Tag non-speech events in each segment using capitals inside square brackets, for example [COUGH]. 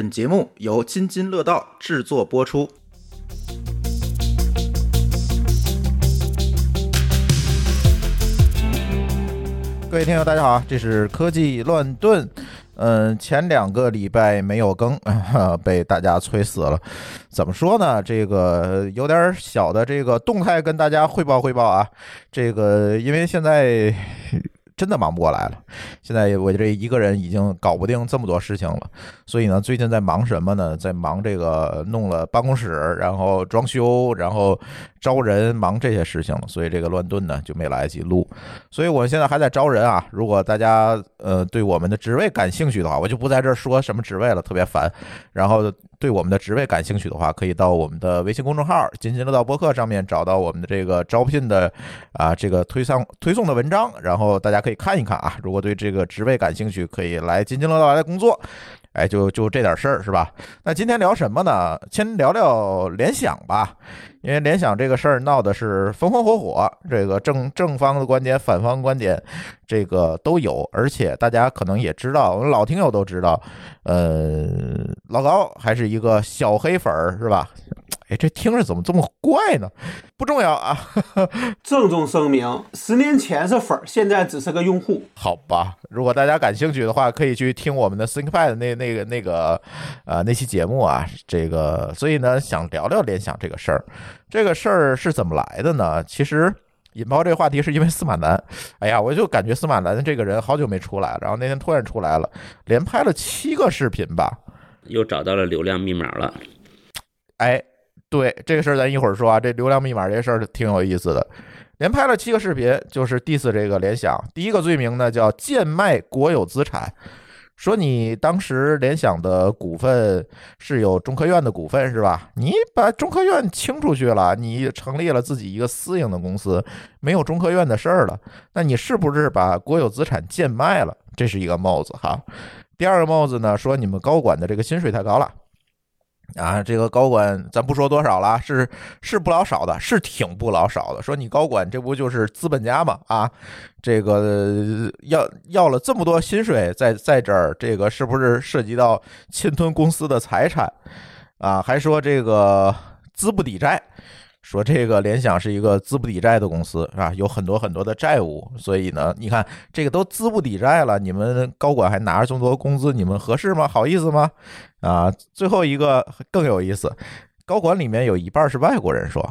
本节目由津津乐道制作播出。各位听友，大家好，这是科技乱炖。嗯，前两个礼拜没有更，[LAUGHS] 被大家催死了。怎么说呢？这个有点小的这个动态跟大家汇报汇报啊。这个因为现在。真的忙不过来了，现在我这一个人已经搞不定这么多事情了，所以呢，最近在忙什么呢？在忙这个弄了办公室，然后装修，然后招人，忙这些事情了，所以这个乱炖呢就没来得及录。所以我现在还在招人啊，如果大家呃对我们的职位感兴趣的话，我就不在这儿说什么职位了，特别烦。然后。对我们的职位感兴趣的话，可以到我们的微信公众号“津津乐道播客”上面找到我们的这个招聘的啊这个推送推送的文章，然后大家可以看一看啊。如果对这个职位感兴趣，可以来津津乐道来工作。哎，就就这点事儿是吧？那今天聊什么呢？先聊聊联想吧，因为联想这个事儿闹的是风风火火，这个正正方的观点、反方观点，这个都有。而且大家可能也知道，我们老听友都知道，呃，老高还是一个小黑粉儿是吧？哎，这听着怎么这么怪呢？不重要啊，[LAUGHS] 郑重声明，十年前是粉儿，现在只是个用户。好吧，如果大家感兴趣的话，可以去听我们的 ThinkPad 那那个那个呃那期节目啊。这个，所以呢，想聊聊联想这个事儿。这个事儿是怎么来的呢？其实引爆这个话题是因为司马南。哎呀，我就感觉司马南这个人好久没出来了，然后那天突然出来了，连拍了七个视频吧，又找到了流量密码了。哎。对这个事儿，咱一会儿说啊。这流量密码这事儿挺有意思的，连拍了七个视频，就是 diss 这个联想。第一个罪名呢叫贱卖国有资产，说你当时联想的股份是有中科院的股份是吧？你把中科院清出去了，你成立了自己一个私营的公司，没有中科院的事儿了，那你是不是把国有资产贱卖了？这是一个帽子哈。第二个帽子呢，说你们高管的这个薪水太高了。啊，这个高管咱不说多少了，是是不老少的，是挺不老少的。说你高管这不就是资本家吗？啊，这个要要了这么多薪水在在这儿，这个是不是涉及到侵吞公司的财产？啊，还说这个资不抵债。说这个联想是一个资不抵债的公司，是吧？有很多很多的债务，所以呢，你看这个都资不抵债了，你们高管还拿着这么多工资，你们合适吗？好意思吗？啊，最后一个更有意思，高管里面有一半是外国人，说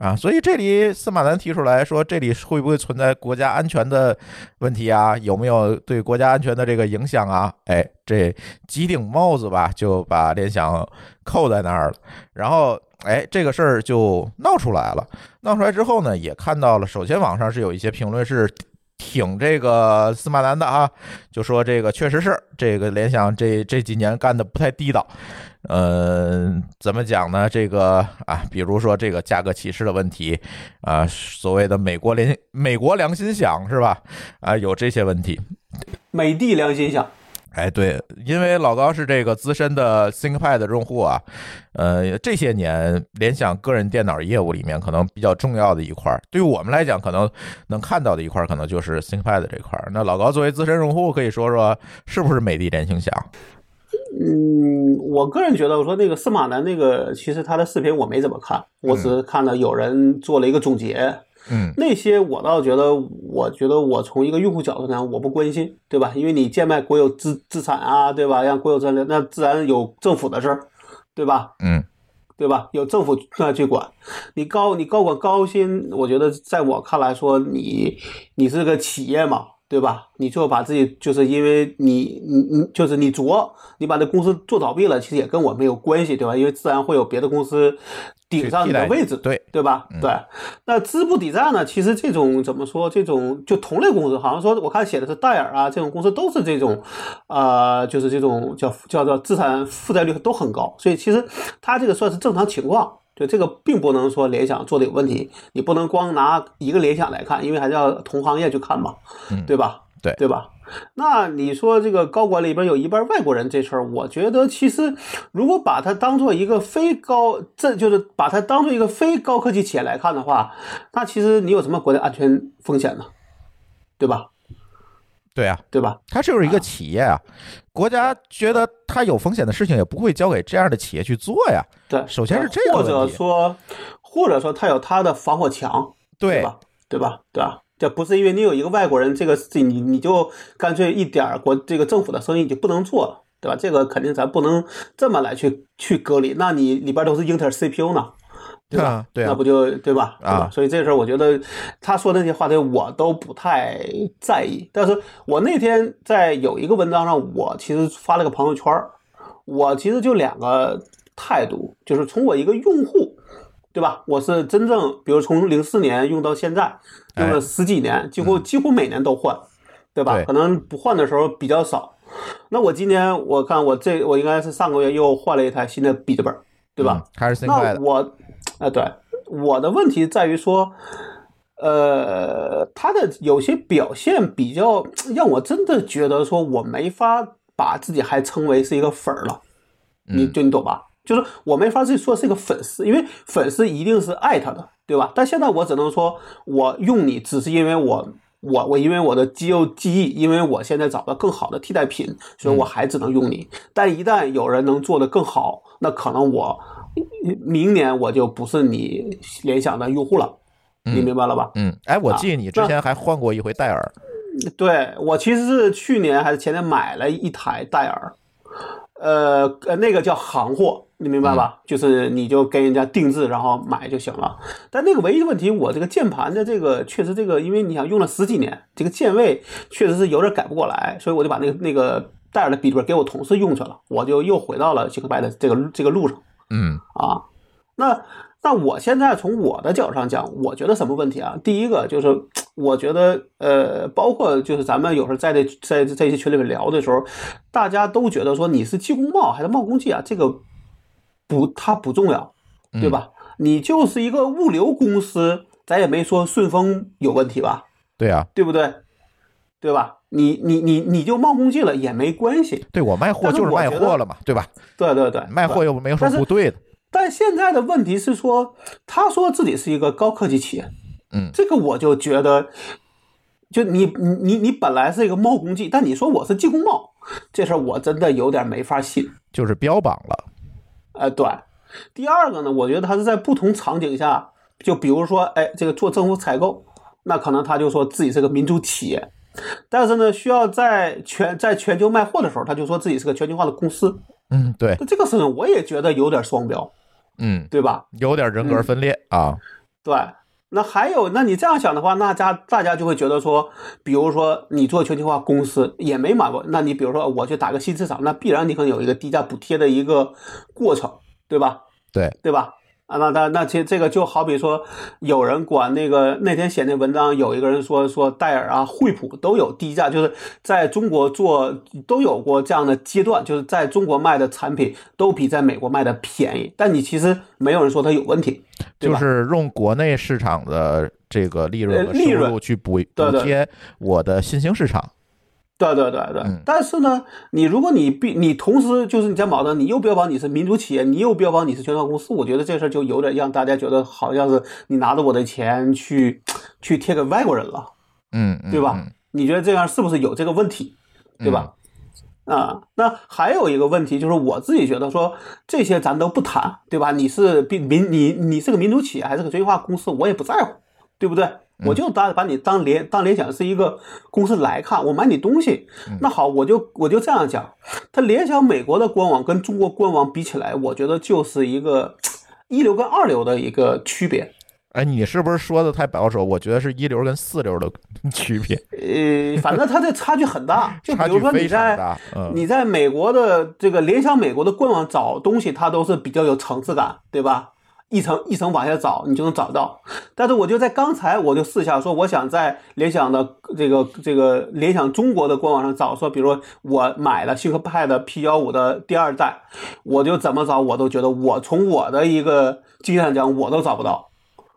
啊，所以这里司马南提出来说，这里会不会存在国家安全的问题啊？有没有对国家安全的这个影响啊？哎，这几顶帽子吧，就把联想扣在那儿了，然后。哎，这个事儿就闹出来了。闹出来之后呢，也看到了。首先，网上是有一些评论是挺这个司马南的啊，就说这个确实是这个联想这这几年干的不太地道。嗯，怎么讲呢？这个啊，比如说这个价格歧视的问题啊，所谓的美国联美国良心想是吧？啊，有这些问题，美的良心想。哎，对，因为老高是这个资深的 ThinkPad 的用户啊，呃，这些年联想个人电脑业务里面可能比较重要的一块，对于我们来讲，可能能看到的一块，可能就是 ThinkPad 这块。那老高作为资深用户，可以说说是不是美的联想响？嗯，我个人觉得，我说那个司马南那个，其实他的视频我没怎么看，我只是看到有人做了一个总结。嗯，那些我倒觉得，我觉得我从一个用户角度上，我不关心，对吧？因为你贱卖国有资资产啊，对吧？让国有资产，那自然有政府的事儿，对吧？嗯，对吧？有政府那去管。你高你高管高薪，我觉得在我看来说，你你是个企业嘛，对吧？你最后把自己就是因为你你你就是你着，你把这公司做倒闭了，其实也跟我没有关系，对吧？因为自然会有别的公司。顶上你的位置，对对吧？对，那资不抵债呢？其实这种怎么说？这种就同类公司，好像说我看写的是戴尔啊，这种公司都是这种，呃，就是这种叫叫做资产负债率都很高，所以其实它这个算是正常情况。对，这个并不能说联想做的有问题，你不能光拿一个联想来看，因为还是要同行业去看嘛，对吧？对对吧？那你说这个高管里边有一半外国人这事儿，我觉得其实如果把它当做一个非高，这就是把它当做一个非高科技企业来看的话，那其实你有什么国家安全风险呢？对吧？对啊，对吧？它就是一个企业啊，国家觉得它有风险的事情也不会交给这样的企业去做呀。对，首先是这个或者说，或者说它有它的防火墙，对对吧？对吧？对吧？这不是因为你有一个外国人，这个事情你你就干脆一点儿国这个政府的生意你就不能做了，对吧？这个肯定咱不能这么来去去隔离，那你里边都是英特尔 CPU 呢，对吧？啊对啊那不就对吧？对吧啊所以这事儿我觉得他说的那些话题我都不太在意，但是我那天在有一个文章上，我其实发了个朋友圈儿，我其实就两个态度，就是从我一个用户。对吧？我是真正，比如从零四年用到现在，用了十几年，几乎几乎每年都换，对吧？对可能不换的时候比较少。那我今年我看我这我应该是上个月又换了一台新的笔记本，对吧？嗯还是新快的，那我，呃，对，我的问题在于说，呃，他的有些表现比较让我真的觉得说我没法把自己还称为是一个粉儿了，你嗯就你懂吧？就是我没法去说是一个粉丝，因为粉丝一定是爱他的，对吧？但现在我只能说，我用你只是因为我。我我因为我的肌肉记忆，因为我现在找到更好的替代品，所以我还只能用你。但一旦有人能做得更好，那可能我 [LAUGHS] 明年我就不是你联想的用户了，你明白了吧？嗯，哎，我啊记得你之前还换过一回戴尔，对我其实是去年还是前年买了一台戴尔，呃呃，那个叫行货，你明白吧？就是你就跟人家定制，然后买就行了。但那个唯一的问题，我这个键盘的这个确实这个，因为你想用了十几年，这个键位确实是有点改不过来，所以我就把那个那个戴尔的笔记本给我同事用去了，我就又回到了杰克拜的这个这个路上。嗯啊，那那我现在从我的角度上讲，我觉得什么问题啊？第一个就是，我觉得呃，包括就是咱们有时候在这在在一些群里面聊的时候，大家都觉得说你是技工贸还是贸工技啊？这个不，它不重要，对吧？你就是一个物流公司，咱也没说顺丰有问题吧，对啊，对不对？对吧？你你你你就冒功绩了也没关系，对我卖货就是卖货了嘛，对吧？对对对，卖货又没有什么不对的，但现在的问题是说，他说自己是一个高科技企业，嗯这个我就觉得，就你你你你本来是一个冒工技，但你说我是技工贸，这事儿我真的有点没法信。就是标榜了，呃，对。第二个呢，我觉得他是在不同场景下，就比如说，哎，这个做政府采购，那可能他就说自己是个民族企业，[LAUGHS] 但是呢，需要在全在全球卖货的时候，他就说自己是个全球化的公司。嗯，对，那这个事情我也觉得有点双标，嗯，对吧？有点人格分裂啊，对，那还有，那你这样想的话，那家大家就会觉得说，比如说你做全球化公司也没买过，那你比如说我去打个新市场，那必然你可能有一个低价补贴的一个过程，对吧？对，对吧？啊，那那那其实这个就好比说，有人管那个那天写那文章，有一个人说说戴尔啊、惠普都有低价，就是在中国做都有过这样的阶段，就是在中国卖的产品都比在美国卖的便宜，但你其实没有人说它有问题，就是用国内市场的这个利润和收入去补补贴我的新兴市场，对对对对，嗯但是呢，你如果你必你同时就是你在矛盾，你又标榜你是民族企业，你又标榜你是全球化公司，我觉得这事儿就有点让大家觉得好像是你拿着我的钱去去贴给外国人了，嗯，嗯对吧？嗯你觉得这样是不是有这个问题，对吧？啊，那还有一个问题就是我自己觉得说这些咱都不谈，对吧？你是民民你你是个民族企业还是个全球化公司，我也不在乎，对不对？我就当把你当联当联想是一个公司来看，我买你东西，那好，我就我就这样讲，它联想美国的官网跟中国官网比起来，我觉得就是一个一流跟二流的一个区别。哎，你是不是说的太保守？我觉得是一流跟四流的 [LAUGHS] 区别，呃，反正它这差距很大，[LAUGHS] 就比如说你在。嗯，你在美国的这个联想美国的官网找东西，它都是比较有层次感，对吧？一层一层往下找，你就能找到。但是我就在刚才我就试一下说，我想在联想的这个这个联想中国的官网上找，说比如说我买了新科派的 P 幺五的第二代，我就怎么找我都觉得我从我的一个经验上讲我都找不到，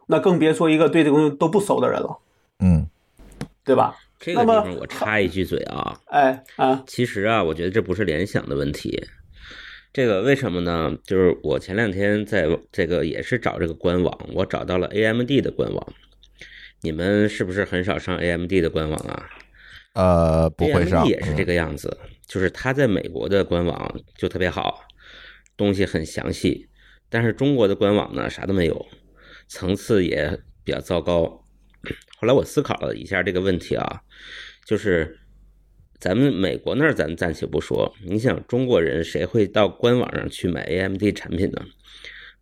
那更别说一个对这个东西都不熟的人了，嗯对吧？这个地那么方我插一句嘴啊，哎啊其实啊，我觉得这不是联想的问题。这个为什么呢？就是我前两天在这个也是找这个官网，我找到了 AMD 的官网。你们是不是很少上 AMD 的官网啊？呃，不会上，也是这个样子，就是它在美国的官网就特别好，东西很详细，但是中国的官网呢啥都没有，层次也比较糟糕。[CLEARS THROAT] 后来我思考了一下这个问题啊，就是咱们美国那儿咱暂且不说，你想中国人谁会到官网上去买 AMD 产品呢？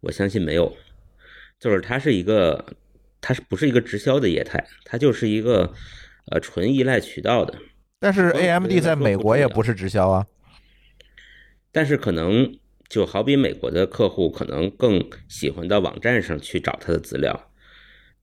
我相信没有，就是它是一个，它是不是一个直销的业态？它就是一个呃纯依赖渠道的。但是 AMD 在美国也不是直销啊。但是可能就好比美国的客户可能更喜欢到网站上去找他的资料。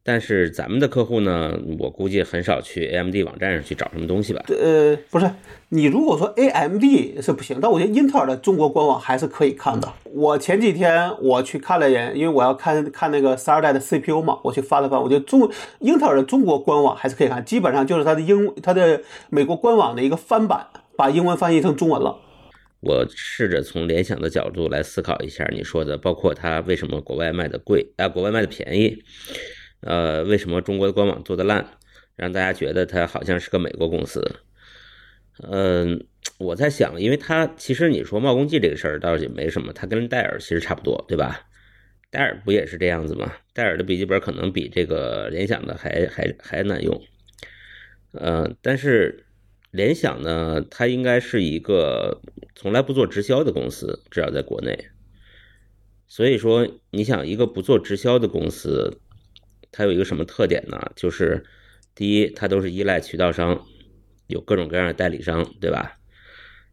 但是咱们的客户呢，我估计很少去 AMD 网站上去找什么东西吧？呃，不是，你如果说 AMD 是不行，但我觉得英特尔的中国官网还是可以看的。我前几天我去看了一眼，因为我要看看那个十二代的 CPU 嘛，我去翻了翻，我觉得中英特尔的中国官网还是可以看，基本上就是它的英它的美国官网的一个翻版，把英文翻译成中文了。我试着从联想的角度来思考一下你说的，包括它为什么国外卖的贵啊，国外卖的便宜。呃，为什么中国的官网做的烂，让大家觉得它好像是个美国公司？嗯，我在想，因为它其实你说冒功记这个事儿倒是也没什么，它跟戴尔其实差不多，对吧？戴尔不也是这样子吗？戴尔的笔记本可能比这个联想的还还还难用。呃，但是联想呢，它应该是一个从来不做直销的公司，至少在国内。所以说，你想一个不做直销的公司。它有一个什么特点呢？就是第一，它都是依赖渠道商，有各种各样的代理商，对吧？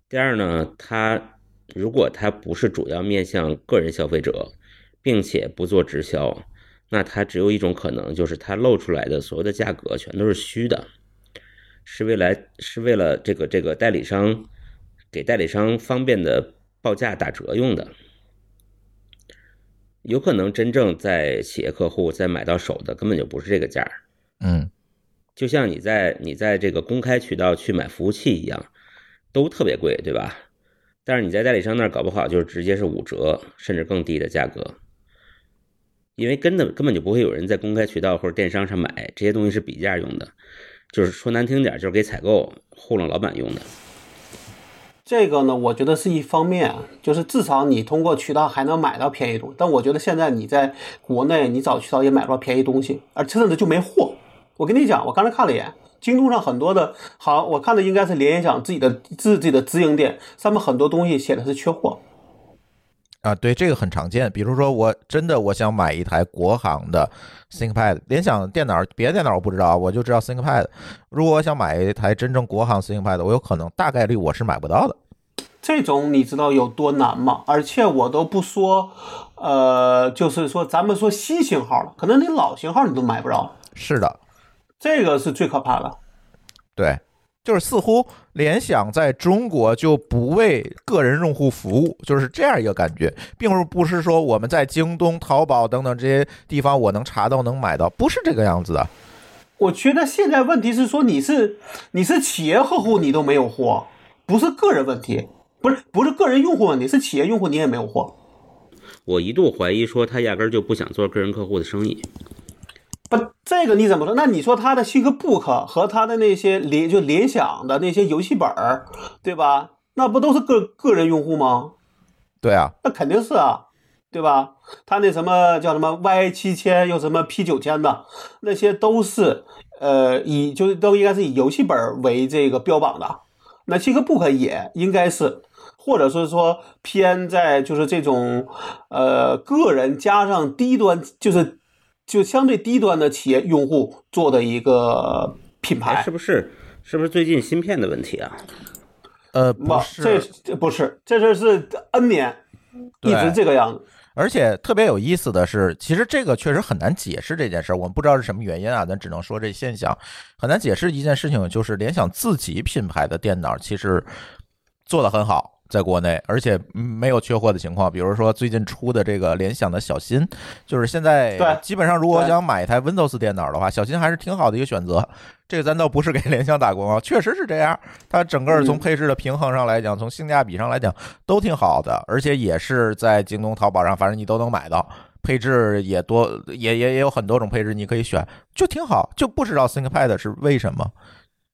第二呢，它如果它不是主要面向个人消费者，并且不做直销，那它只有一种可能，就是它露出来的所有的价格全都是虚的，是为来是为了这个这个代理商给代理商方便的报价打折用的。有可能真正在企业客户在买到手的根本就不是这个价儿，嗯，就像你在你在这个公开渠道去买服务器一样，都特别贵，对吧？但是你在代理商那儿搞不好就是直接是五折甚至更低的价格，因为根本根本就不会有人在公开渠道或者电商上买这些东西是比价用的，就是说难听点就是给采购糊弄老板用的。这个呢，我觉得是一方面，就是至少你通过渠道还能买到便宜东西。但我觉得现在你在国内，你找渠道也买不到便宜东西，而甚至就没货。我跟你讲，我刚才看了一眼，京东上很多的，好，我看的应该是联想自己的自自己的直营店，上面很多东西写的是缺货。啊，对，这个很常见。比如说，我真的我想买一台国行的 ThinkPad，联想电脑，别的电脑我不知道，我就知道 ThinkPad。如果我想买一台真正国行 ThinkPad，我有可能大概率我是买不到的。这种你知道有多难吗？而且我都不说，呃，就是说咱们说新型号了，可能你老型号你都买不着。是的，这个是最可怕的。对，就是似乎联想在中国就不为个人用户服务，就是这样一个感觉，并不不是说我们在京东、淘宝等等这些地方我能查到、能买到，不是这个样子的。我觉得现在问题是说你是你是企业客户，你都没有货，不是个人问题。不是不是个人用户问题，是企业用户你也没有货。我一度怀疑说他压根儿就不想做个人客户的生意。不，这个你怎么说？那你说他的新个 book 和他的那些联就联想的那些游戏本儿，对吧？那不都是个个人用户吗？对啊，那肯定是啊，对吧？他那什么叫什么 Y 七千又什么 P 九千的，那些都是呃以就是都应该是以游戏本为这个标榜的。那新个 book 也应该是。或者是说偏在就是这种呃个人加上低端，就是就相对低端的企业用户做的一个品牌，是不是？是不是最近芯片的问题啊？呃，不是，这不是，这这是 N 年一直这个样子。而且特别有意思的是，其实这个确实很难解释这件事儿，我们不知道是什么原因啊，咱只能说这现象很难解释。一件事情就是联想自己品牌的电脑其实做的很好。在国内，而且没有缺货的情况。比如说最近出的这个联想的小新，就是现在基本上，如果想买一台 Windows 电脑的话，小新还是挺好的一个选择。这个咱倒不是给联想打广告，确实是这样。它整个从配置的平衡上来讲，从性价比上来讲都挺好的，而且也是在京东、淘宝上，反正你都能买到，配置也多，也也也有很多种配置你可以选，就挺好。就不知道 ThinkPad 是为什么。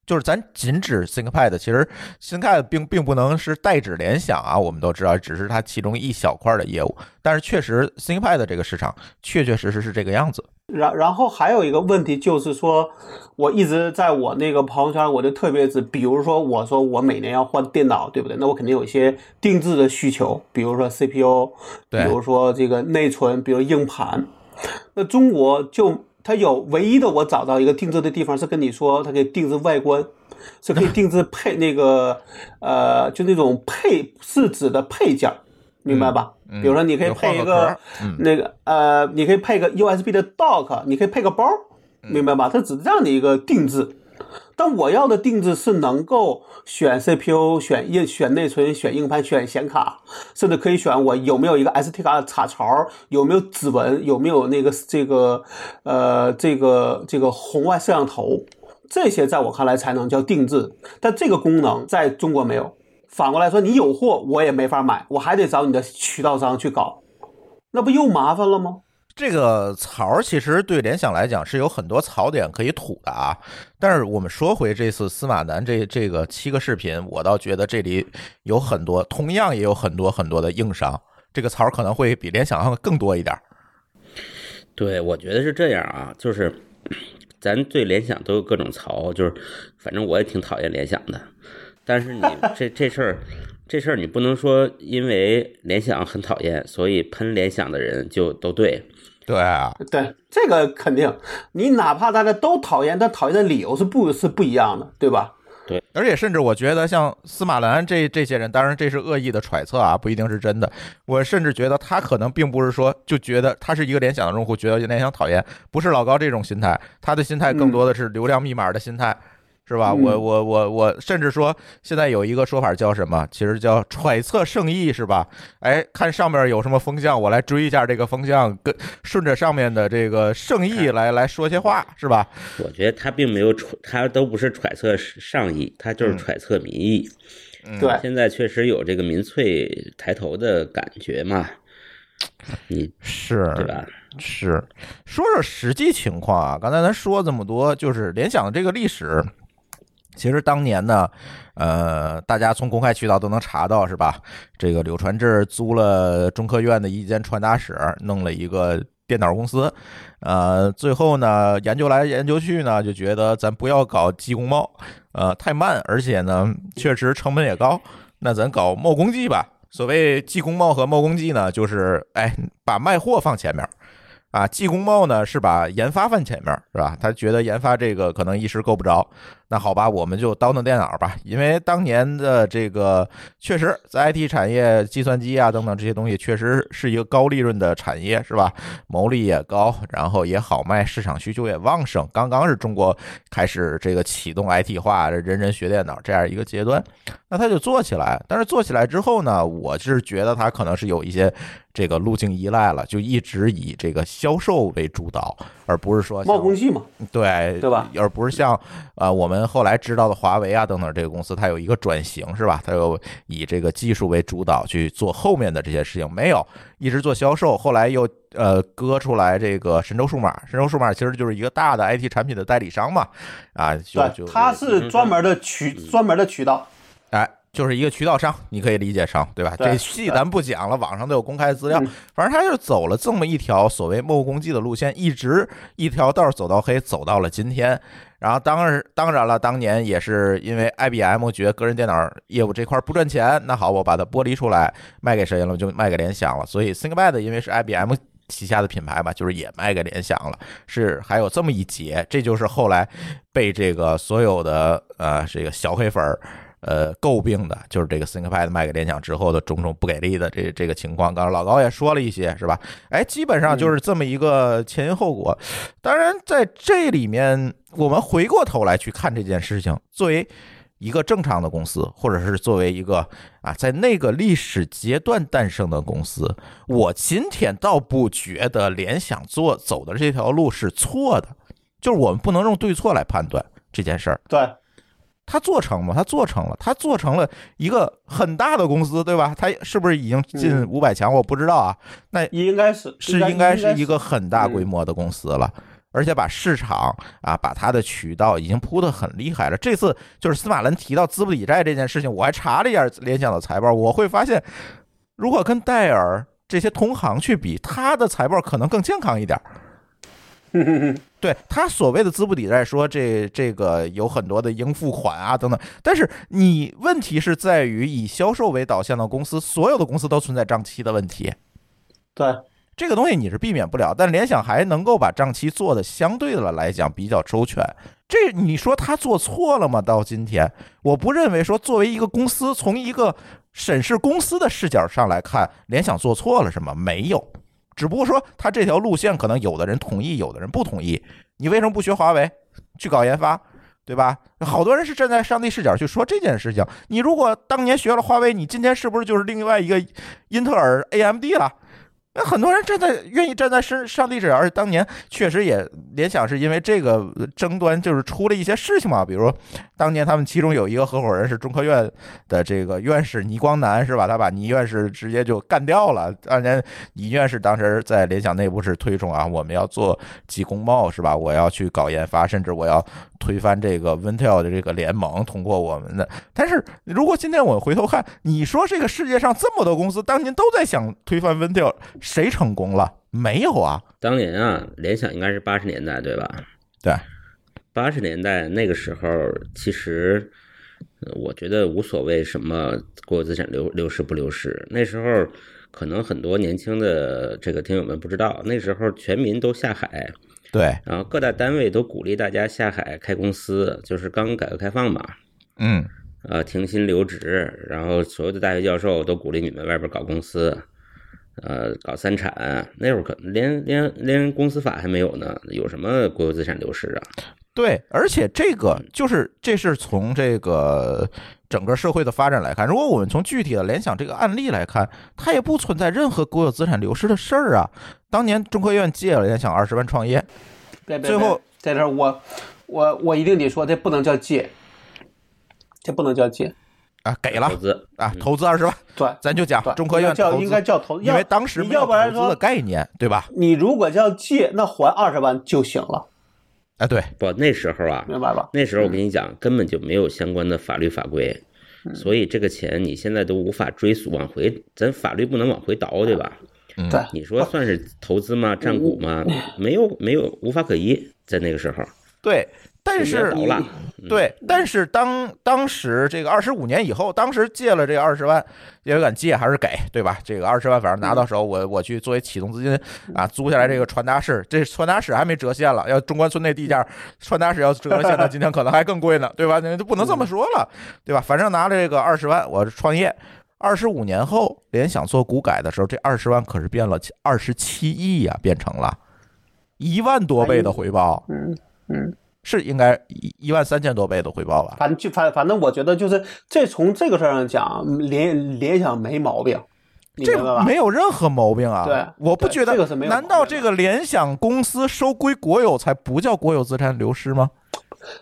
就是咱仅指 ThinkPad，其实 ThinkPad 并并不能是代指联想啊，我们都知道，只是它其中一小块的业务。但是确实 ThinkPad 这个市场确确实实是这个样子。然然后还有一个问题就是说，我一直在我那个朋友圈，我就特别指，比如说我说我每年要换电脑，对不对？那我肯定有一些定制的需求，比如说 CPU，比如说这个内存，比如硬盘。那中国就它有唯一的，我找到一个定制的地方是跟你说，它可以定制外观，是可以定制配那个呃，就那种配是指的配件，明白吧？嗯比如说你可以配一个嗯那个呃，你可以配个 USB 的 dock，你可以配个包，嗯明白吧？它只是这样的一个定制。但我要的定制是能够选 CPU、选硬、选内存、选硬盘、选显卡，甚至可以选我有没有一个 SD 卡插槽，有没有指纹，有没有那个这个呃这个这个红外摄像头，这些在我看来才能叫定制。但这个功能在中国没有。反过来说，你有货我也没法买，我还得找你的渠道商去搞，那不又麻烦了吗？这个槽其实对联想来讲是有很多槽点可以吐的啊，但是我们说回这次司马南这这个七个视频，我倒觉得这里有很多，同样也有很多很多的硬伤，这个槽可能会比联想要更多一点。对，我觉得是这样啊，就是咱对联想都有各种槽，就是反正我也挺讨厌联想的，但是你 [LAUGHS] 这这事儿，这事儿你不能说因为联想很讨厌，所以喷联想的人就都对。对啊，对，这个肯定，你哪怕大家都讨厌，但讨厌的理由是不是不一样的，对吧？对而且甚至我觉得像司马兰这这些人，当然这是恶意的揣测啊，不一定是真的。我甚至觉得他可能并不是说就觉得他是一个联想的用户，觉得联想讨厌，不是老高这种心态，他的心态更多的是流量密码的心态。是吧？嗯我我我我甚至说，现在有一个说法叫什么？其实叫揣测圣意，是吧？哎，看上面有什么风向，我来追一下这个风向，跟顺着上面的这个圣意来来说些话，是吧？我觉得他并没有揣，他都不是揣测上意，他就是揣测民意。嗯对，现在确实有这个民粹抬头的感觉嘛，你是，对吧？是，说说实际情况啊。刚才咱说这么多，就是联想的这个历史，其实当年呢，呃，大家从公开渠道都能查到，是吧？这个柳传志租了中科院的一间传达室，弄了一个电脑公司。呃，最后呢，研究来研究去呢，就觉得咱不要搞技工贸，呃，太慢，而且呢，确实成本也高。那咱搞贸工技吧。所谓技工贸和贸工技呢，就是哎，把卖货放前面。啊，技工贸呢是把研发放前面，是吧？他觉得研发这个可能一时够不着，那好吧，我们就倒腾电脑吧。因为当年的这个确实在 IT 产业，计算机啊等等这些东西，确实是一个高利润的产业，是吧？毛利也高，然后也好卖，市场需求也旺盛。刚刚是中国开始这个启动 IT 化，人人学电脑这样一个阶段，那他就做起来。但是做起来之后呢，我是觉得他可能是有一些。这个路径依赖了，就一直以这个销售为主导，而不是说对对吧？而不是像呃我们后来知道的华为啊等等这个公司，它有一个转型是吧？它有以这个技术为主导去做后面的这些事情，没有一直做销售，后来又呃割出来这个神州数码，神州数码其实就是一个大的 IT 产品的代理商嘛，啊，就它是专门的渠专门的渠道。哎，就是一个渠道商，你可以理解成对吧？对这戏咱不讲了，网上都有公开资料嗯。反正他就走了这么一条所谓幕后攻击的路线，一直一条道走到黑，走到了今天。然后当然当然了，当年也是因为 IBM 觉得个人电脑业务这块不赚钱，那好，我把它剥离出来卖给谁了？就卖给联想了。所以 ThinkPad 因为是 IBM 旗下的品牌嘛，就是也卖给联想了。是还有这么一节，这就是后来被这个所有的呃这个小黑粉儿。呃，诟病的就是这个 ThinkPad 卖给联想之后的种种不给力的这这个情况。刚才老高也说了一些，是吧？哎，基本上就是这么一个前因后果。当然，在这里面，我们回过头来去看这件事情，作为一个正常的公司，或者是作为一个啊，在那个历史阶段诞生的公司，我今天倒不觉得联想做走的这条路是错的，就是我们不能用对错来判断这件事儿。对，他做成吗？他做成了，他做成了一个很大的公司，对吧？他是不是已经进嗯五百强？我不知道啊。那应该是是应该是一个个很大规模的公司了。而且把市场啊，把它的渠道已经铺得很厉害了。这次就是司马伦提到资不抵债这件事情，我还查了一下联想的财报，我会发现，如果跟戴尔这些同行去比，它的财报可能更健康一点。[LAUGHS] 对他所谓的资不抵债，说这这个有很多的应付款啊等等，但是你问题是在于以销售为导向的公司，所有的公司都存在账期的问题。对，这个东西你是避免不了，但联想还能够把账期做的相对的来讲比较周全。这你说他做错了吗？到今天，我不认为说作为一个公司，从一个审视公司的视角上来看，联想做错了什么？没有。只不过说他这条路线可能有的人同意，有的人不同意。你为什么不学华为去搞研发，对吧？好多人是站在上帝视角去说这件事情。你如果当年学了华为，你今天是不是就是另外一个英特尔、AMD 了？那很多人站在愿意站在上上帝视角，而且当年确实也联想是因为这个争端就是出了一些事情嘛，比如当年他们其中有一个合伙人是中科院的这个院士倪光南是吧？他把倪院士直接就干掉了。当年倪院士当时在联想内部是推崇啊，我们要做集工贸是吧？我要去搞研发，甚至我要推翻这个 Intel 的这个联盟，通过我们的。但是如果今天我回头看，你说这个世界上这么多公司当年都在想推翻 Intel。谁成功了？没有啊！当年啊，联想应该是八十年代，对吧？对，八十年代那个时候，其实我觉得无所谓什么国有资产流流失不流失。那时候可能很多年轻的这个听友们不知道，那时候全民都下海，对，然后各大单位都鼓励大家下海开公司，就是刚改革开放嘛，嗯，呃，停薪留职，然后所有的大学教授都鼓励你们外边搞公司。呃，搞三产那会儿可能连连连公司法还没有呢，有什么国有资产流失啊？对，而且这个就是这是从这个整个社会的发展来看，如果我们从具体的联想这个案例来看，它也不存在任何国有资产流失的事儿啊。当年中科院借了联想二十万创业，最后在这儿我我我一定得说，这不能叫借，这不能叫借。啊，给了投资啊，投资二十万，对，咱就讲中科院叫应该叫投，因为当时没有投资的概念，对吧？你如果叫借，那还二十万就行了。哎，对，不，那时候啊，明白吧？那时候我跟你讲，根本就没有相关的法律法规，所以这个钱你现在都无法追溯往回，咱法律不能往回倒，对吧？对，你说算是投资吗？占股吗？没有，没有，无法可依，在那个时候。对。但是，对，但是当当时这个二十五年以后，当时借了这个二十万，也敢借还是给，对吧？这个二十万反正拿到手，我我去作为启动资金啊，租下来这个传达室，这传达室还没折现了，要中关村那地价，传达室要折现，那今天可能还更贵呢，对吧？那就不能这么说了，对吧？反正拿了这个二十万，我创业，二十五年后联想做股改的时候，这二十万可是变了二十七亿呀，变成了一万多倍的回报，嗯嗯。是应该一一万三千多倍的回报吧？反正就反反正我觉得就是这从这个事儿上讲，联联想没毛病，这没有任何毛病啊。对，我不觉得这个是没有。难道这个联想公司收归国有才不叫国有资产流失吗？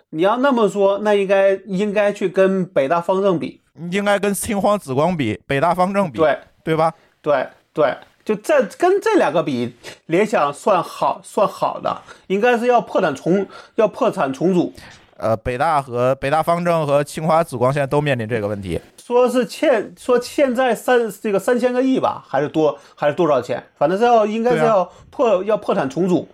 你要那么说，那应该应该去跟北大方正比，应该跟清华紫光比，北大方正比，对对吧？对对。就这跟这两个比，联想算好算好的，应该是要破产重要破产重组。呃，北大和北大方正和清华紫光现在都面临这个问题，说是欠说欠债三这个三千个亿吧，还是多还是多少钱？反正是要应该是要破要破产重组。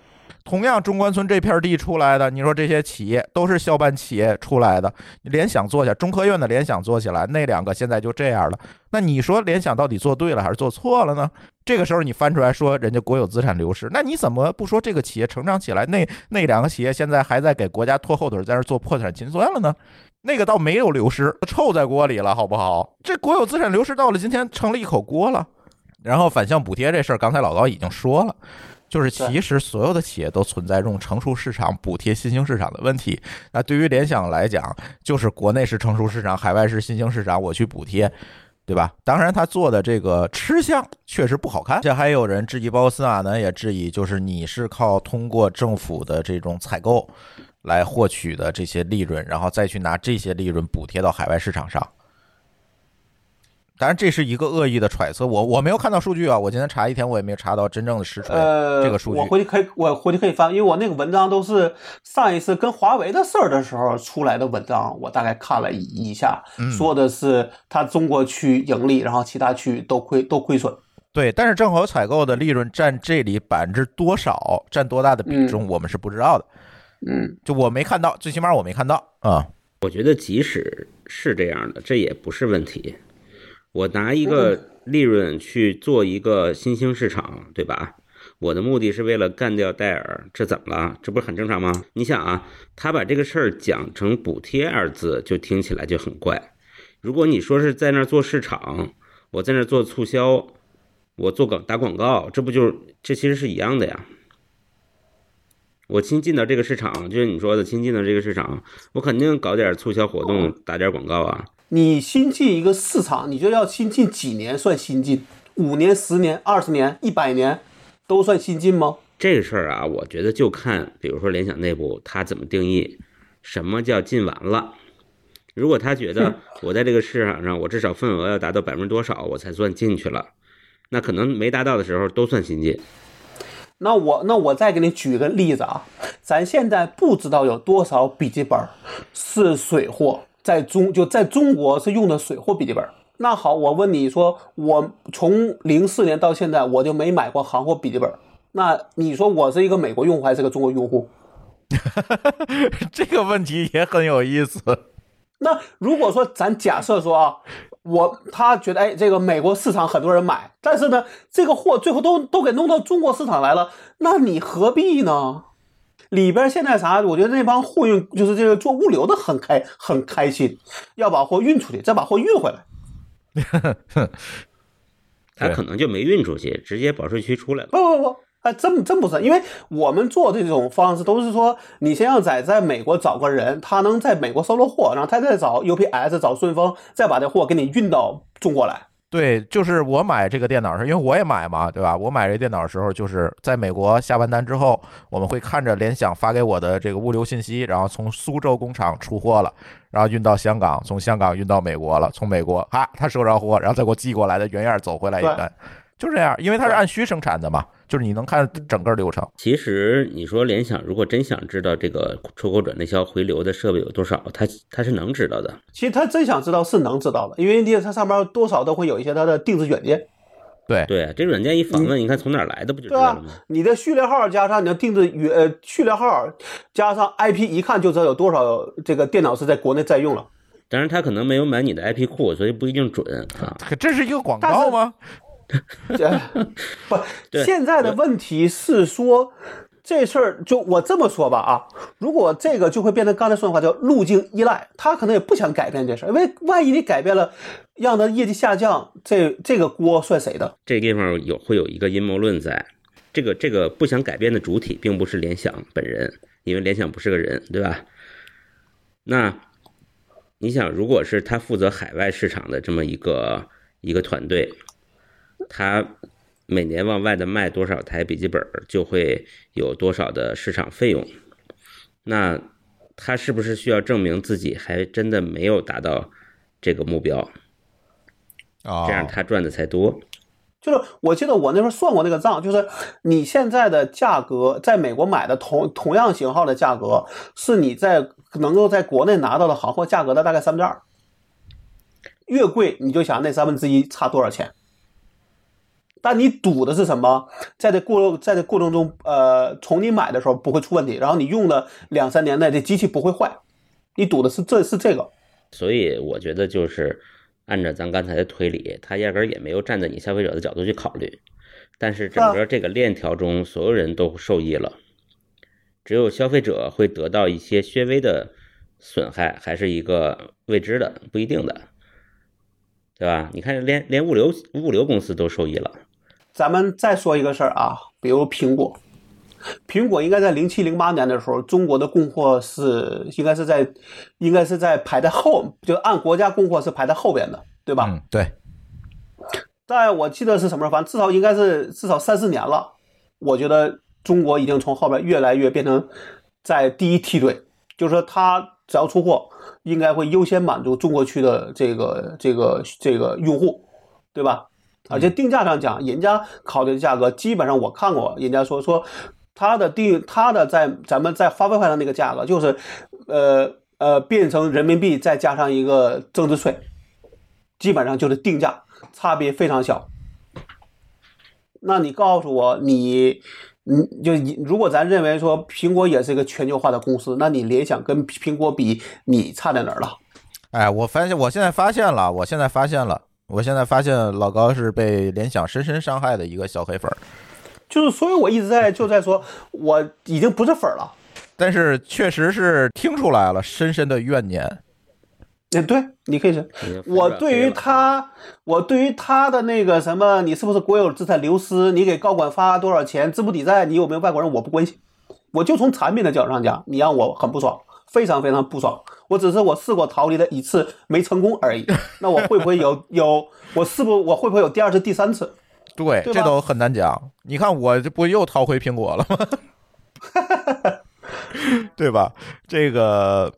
同样，中关村这片地出来的，你说这些企业都是校办企业出来的，联想做下，中科院的联想做起来，那两个现在就这样了。那你说联想到底做对了还是做错了呢？这个时候你翻出来说人家国有资产流失，那你怎么不说这个企业成长起来？那那两个企业现在还在给国家拖后腿，在那做破产清算了呢？那个倒没有流失，臭在锅里了，好不好？这国有资产流失到了今天成了一口锅了。然后反向补贴这事儿，刚才老高已经说了。就是其实所有的企业都存在这种成熟市场补贴新兴市场的问题。那对于联想来讲，就是国内是成熟市场，海外是新兴市场，我去补贴，对吧？当然，他做的这个吃相确实不好看。这还有人质疑，包括司马南也质疑，就是你是靠通过政府的这种采购来获取的这些利润，然后再去拿这些利润补贴到海外市场上。当然这是一个恶意的揣测，我我没有看到数据啊，我今天查一天我也没有查到真正的实锤呃，这个数据我。回去可以，我回去可以翻，因为我那个文章都是上一次跟华为的事儿的时候出来的文章，我大概看了一一下，嗯说的是它中国区盈利，然后其他区都亏都亏损。对，但是正好采购的利润占这里百分之多少，占多大的比重，我们是不知道的。嗯，就我没看到，最起码我没看到啊。我觉得即使是这样的，这也不是问题。我拿一个利润去做一个新兴市场，对吧？我的目的是为了干掉戴尔，这怎么了？这不是很正常吗？你想啊，他把这个事儿讲成补贴二字，就听起来就很怪。如果你说是在那儿做市场，我在那儿做促销，我做广打广告，这不就是这其实是一样的呀？我新进到这个市场，就是你说的新进到这个市场，我肯定搞点促销活动，打点广告啊。你新进一个市场，你觉得要新进几年算新进？五年、十年、二十年、一百年，都算新进吗？这个事儿啊，我觉得就看，比如说联想内部他怎么定义什么叫进完了。如果他觉得 [LAUGHS] 我在这个市场上，我至少份额要达到百分之多少，我才算进去了，那可能没达到的时候都算新进。那我那我再给你举个例子啊，咱现在不知道有多少笔记本是水货，在中就在中国是用的水货笔记本。那好，我问你说，我从零四年到现在，我就没买过行货笔记本。那你说我是一个美国用户还是个中国用户？[LAUGHS] 这个问题也很有意思。那如果说咱假设说啊，我他觉得哎，这个美国市场很多人买，但是呢，这个货最后都都给弄到中国市场来了，那你何必呢？里边现在啥？我觉得那帮货运就是这个做物流的很开很开心，要把货运出去，再把货运回来。[LAUGHS] 对他可能就没运出去，直接保税区出来了。不不不，哎，真真不是，因为我们做这种方式都是说，你先要在在美国找个人，他能在美国收了货，然后他再找 UPS 找顺丰，再把这货给你运到中国来。对，就是我买这个电脑是，因为我也买嘛，对吧？我买这电脑的时候，就是在美国下完单之后，我们会看着联想发给我的这个物流信息，然后从苏州工厂出货了，然后运到香港，从香港运到美国了，从美国哈他收着货，然后再给我寄过来的原样走回来一单，就这样，因为它是按需生产的嘛，就是你能看整个流程。其实你说联想如果真想知道这个出口转内销回流的设备有多少，它它是能知道的。其实他真想知道是能知道的，因为你它上面多少都会有一些它的定制软件，对，对，这软件一访问，你看从哪儿来的，不就知对啊道了吗？，你的序列号加上你的定制语呃序列号加上 IP，一看就知道有多少这个电脑是在国内在用了。当然，他可能没有买你的 IP 库，所以不一定准啊。可这是一个广告吗？[LAUGHS] 这 [LAUGHS] 不，现在的问题是说这事儿，就我这么说吧啊，如果这个就会变成刚才说的话叫路径依赖，他可能也不想改变这事儿，因为万一你改变了，让他业绩下降，这这个锅算谁的？这地方有会有一个阴谋论在，这个这个不想改变的主体并不是联想本人，因为联想不是个人，对吧？那你想，如果是他负责海外市场的这么一个一个团队，他每年往外的卖多少台笔记本，就会有多少的市场费用。那他是不是需要证明自己还真的没有达到这个目标，啊这样他赚的才多？就是我记得我那时候算过那个账，就是你现在的价格，在美国买的同同样型号的价格，是你在能够在国内拿到的行货价格的大概三分之二。越贵，你就想那三分之一差多少钱。但你赌的是什么？在这过在这过程中，呃，从你买的时候不会出问题，然后你用了两三年内，这机器不会坏。你赌的是这是这个。所以我觉得就是按照咱刚才的推理，他压根儿也没有站在你消费者的角度去考虑。但是整个这个链条中，所有人都受益了，只有消费者会得到一些略微的损害，还是一个未知的、不一定的，对吧？你看，连连物流物流公司都受益了。咱们再说一个事儿啊，比如苹果，苹果应该在零七零八年的时候，中国的供货是应该是在应该是在排在后，就按国家供货是排在后边的，对吧？嗯，对，但我记得是什么时候，反正至少应该是至少三四年了。我觉得中国已经从后边越来越变成在第一梯队，就是说它只要出货，应该会优先满足中国区的这个这个这个用户。对吧？而且定价上讲，人家考虑的价格，基本上我看过，人家说说它的定它的在咱们在花呗上那个价格，就是呃呃变成人民币再加上一个增值税，基本上就是定价差别非常小。那你告诉我，你你就你如果咱认为说苹果也是一个全球化的公司，那你联想跟苹果比，你差在哪儿了？哎，我发现，我现在发现了，我现在发现了，我现在发现老高是被联想深深伤害的一个小黑粉儿，就是，所以我一直在就在说，我已经不是粉儿了。但是确实是听出来了深深的怨念。哎，对，你可以是。我对于他，我对于他的那个什么，你是不是国有资产流失？你给高管发多少钱？资不抵债？你有没有外国人？我不关心。我就从产品的角度上讲，你让我很不爽，非常非常不爽。我只是我试过逃离的一次，没成功而已。[LAUGHS] 那我会不会有有？我是不我会不会有第二次、第三次？对，对这都很难讲。你看，我这不又逃回苹果了吗？[LAUGHS] [LAUGHS] 对吧？这个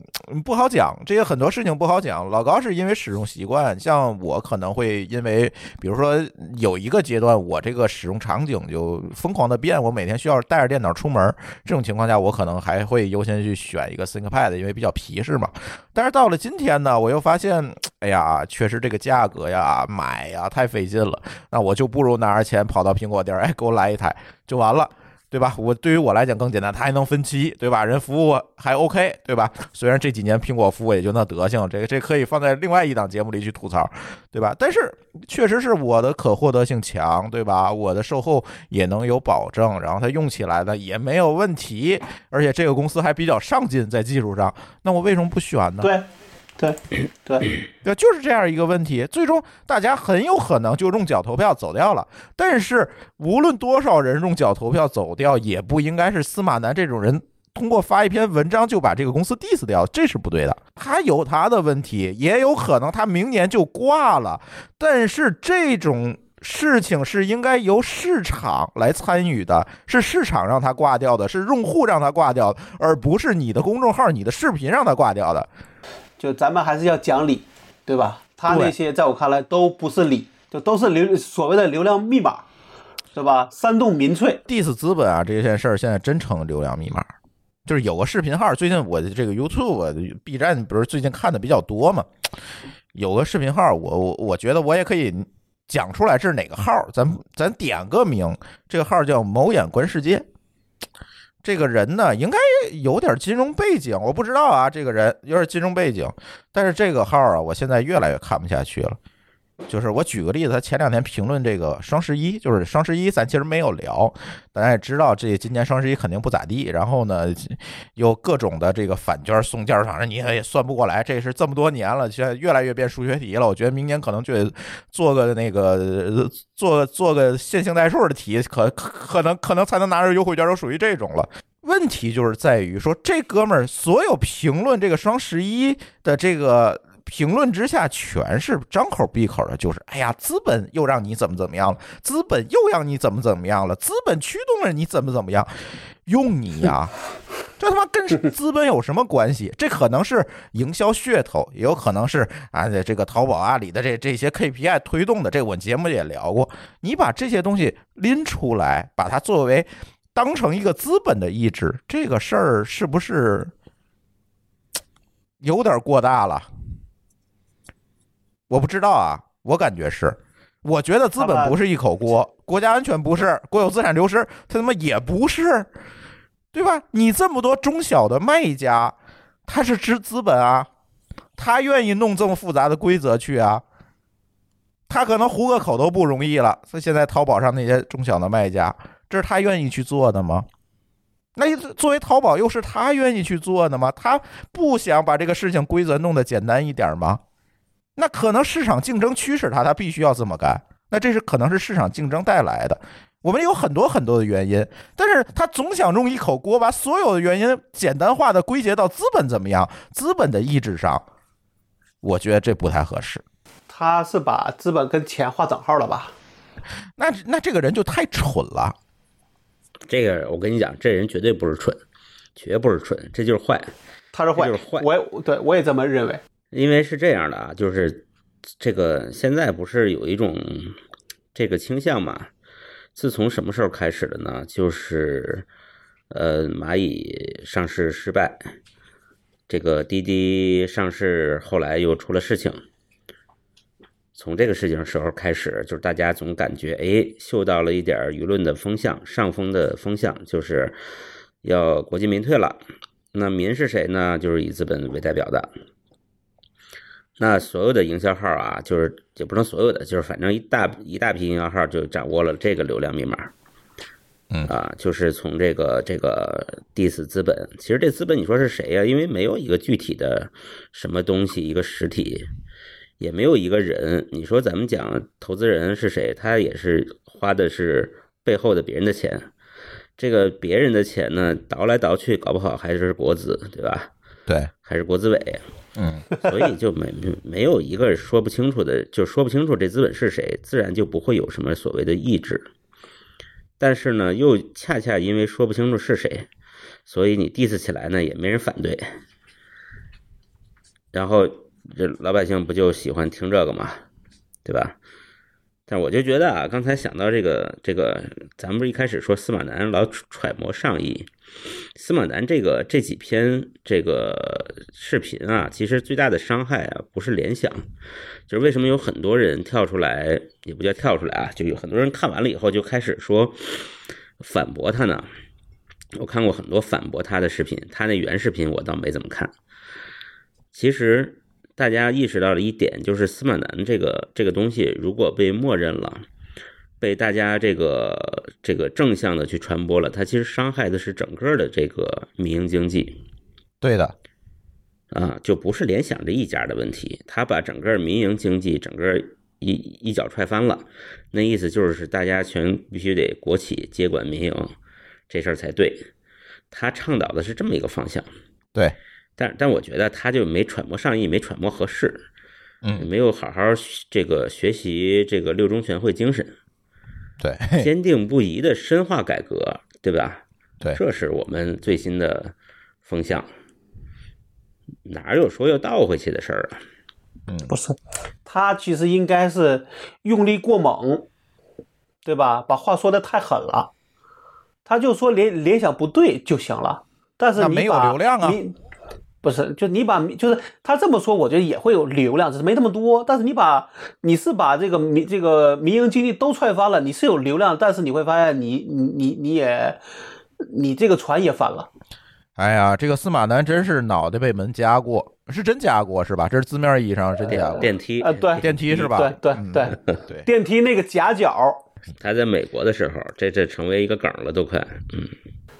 不好讲，这些很多事情不好讲。老高是因为使用习惯，像我可能会因为，比如说有一个阶段，我这个使用场景就疯狂的变，我每天需要带着电脑出门，这种情况下，我可能还会优先去选一个 ThinkPad，因为比较皮实嘛。但是到了今天呢，我又发现，哎呀，确实这个价格呀，买呀太费劲了，那我就不如拿着钱跑到苹果店，哎，给我来一台就完了。对吧？我对于我来讲更简单，它还能分期，对吧？人服务还 OK，对吧？虽然这几年苹果服务也就那德行，这个这可以放在另外一档节目里去吐槽，对吧？但是确实是我的可获得性强，对吧？我的售后也能有保证，然后它用起来呢也没有问题，而且这个公司还比较上进在技术上，那我为什么不选呢？对，对，[COUGHS] 对，对，就是这样一个问题。最终大家很有可能就用脚投票走掉了。但是无论多少人用脚投票走掉，也不应该是司马南这种人通过发一篇文章就把这个公司 diss 掉，这是不对的。他有他的问题，也有可能他明年就挂了。但是这种。事情是应该由市场来参与的，是市场让他挂掉的，是用户让他挂掉的，而不是你的公众号、你的视频让他挂掉的。就咱们还是要讲理，对吧？他那些在我看来都不是理，就都是流所谓的流量密码，对吧？煽动民粹，diss 资本啊，这件事儿现在真成流量密码。就是有个视频号，最近我的这个 YouTube、B 站不是最近看的比较多嘛，有个视频号，我我我觉得我也可以讲出来这是哪个号，咱咱点个名，这个号叫某眼观世界。这个人呢，应该有点金融背景，我不知道啊，这个人有点金融背景，但是这个号啊，我现在越来越看不下去了。就是我举个例子，他前两天评论这个双十一，就是双十一，咱其实没有聊，大家也知道，这今年双十一肯定不咋地。然后呢，有各种的这个返券送件，反正你也算不过来，这是这么多年了，现在越来越变数学题了。我觉得明年可能就得做个那个做做个线性代数的题，可可能可能才能拿着优惠券，都属于这种了。问题就是在于说，这哥们儿所有评论这个双十一的这个。评论之下全是张口闭口的，就是哎呀，资本又让你怎么怎么样了，资本又让你怎么怎么样了，资本驱动了你怎么怎么样，用你呀，这他妈跟 [LAUGHS] 资本有什么关系？这可能是营销噱头，也有可能是啊，这个淘宝、阿里的这这些 KPI 推动的。这我节目也聊过，你把这些东西拎出来，把它作为当成一个资本的意志，这个事儿是不是有点过大了？我不知道啊，我感觉是，我觉得资本不是一口锅，国家安全不是，国有资产流失，他他妈也不是，对吧？你这么多中小的卖家，他是资资本啊，他愿意弄这么复杂的规则去啊，他可能糊个口都不容易了。所以现在淘宝上那些中小的卖家，这是他愿意去做的吗？那作为淘宝，又是他愿意去做的吗？他不想把这个事情规则弄得简单一点吗？那可能市场竞争驱使他，他必须要这么干。那这是可能是市场竞争带来的。我们有很多很多的原因，但是他总想用一口锅把所有的原因简单化的归结到资本怎么样，资本的意志上，我觉得这不太合适。他是把资本跟钱划等号了吧？那那这个人就太蠢了。这个我跟你讲，这人绝对不是蠢，绝不是蠢，这就是坏。他是坏，就是坏我也对我也这么认为。因为是这样的啊，就是这个现在不是有一种这个倾向嘛？自从什么时候开始的呢？就是呃，蚂蚁上市失败，这个滴滴上市后来又出了事情。从这个事情时候开始，就是大家总感觉哎，嗅到了一点舆论的风向，上风的风向，就是要国进民退了。那民是谁呢？就是以资本为代表的。那所有的营销号啊，就是也不能所有的，就是反正一大一大批营销号就掌握了这个流量密码。嗯啊，就是从这个这个 diss 资本，其实这资本你说是谁呀、因为没有一个具体的什么东西，一个实体，也没有一个人。你说咱们讲投资人是谁？他也是花的是背后的别人的钱，这个别人的钱呢，倒来倒去，搞不好还是国资，对吧？对，还是国资委，嗯，所以就没没有一个说不清楚的，就说不清楚这资本是谁，自然就不会有什么所谓的意志。但是呢，又恰恰因为说不清楚是谁，所以你 diss 起来呢也没人反对，然后这老百姓不就喜欢听这个嘛，对吧？但我就觉得啊，刚才想到这个这个，咱们不是一开始说司马南老揣摩上意，司马南这个这几篇这个视频啊，其实最大的伤害啊，不是联想，就是为什么有很多人跳出来，也不叫跳出来啊，就有很多人看完了以后就开始说反驳他呢。我看过很多反驳他的视频，他那原视频我倒没怎么看。其实大家意识到了一点，就是司马南这个这个东西，如果被默认了，被大家这个这个正向的去传播了，它其实伤害的是整个的这个民营经济。对的，啊，就不是联想这一家的问题，他把整个民营经济整个一一脚踹翻了，那意思就是大家全必须得国企接管民营，这事儿才对。他倡导的是这么一个方向，对，但但我觉得他就没揣摩上意，没揣摩合适，嗯，没有好好这个学习这个六中全会精神，对，[LAUGHS] 坚定不移的深化改革，对吧？对这是我们最新的风向，哪有说要倒回去的事儿啊？不是，他其实应该是用力过猛，对吧？把话说的太狠了，他就说联联想不对就行了，但是你没有流量啊你不是，就你把就是他这么说，我觉得也会有流量，只是没那么多。但是你把你是把这个民这个民营经济都踹翻了，你是有流量，但是你会发现你你你你也你这个船也翻了。哎呀，这个司马南真是脑袋被门夹过，是真夹过是吧？这是字面意义上真夹过。电电梯啊对电梯是吧？对对嗯对，对，电梯那个夹角，他在美国的时候，这这成为一个梗了，都快。嗯，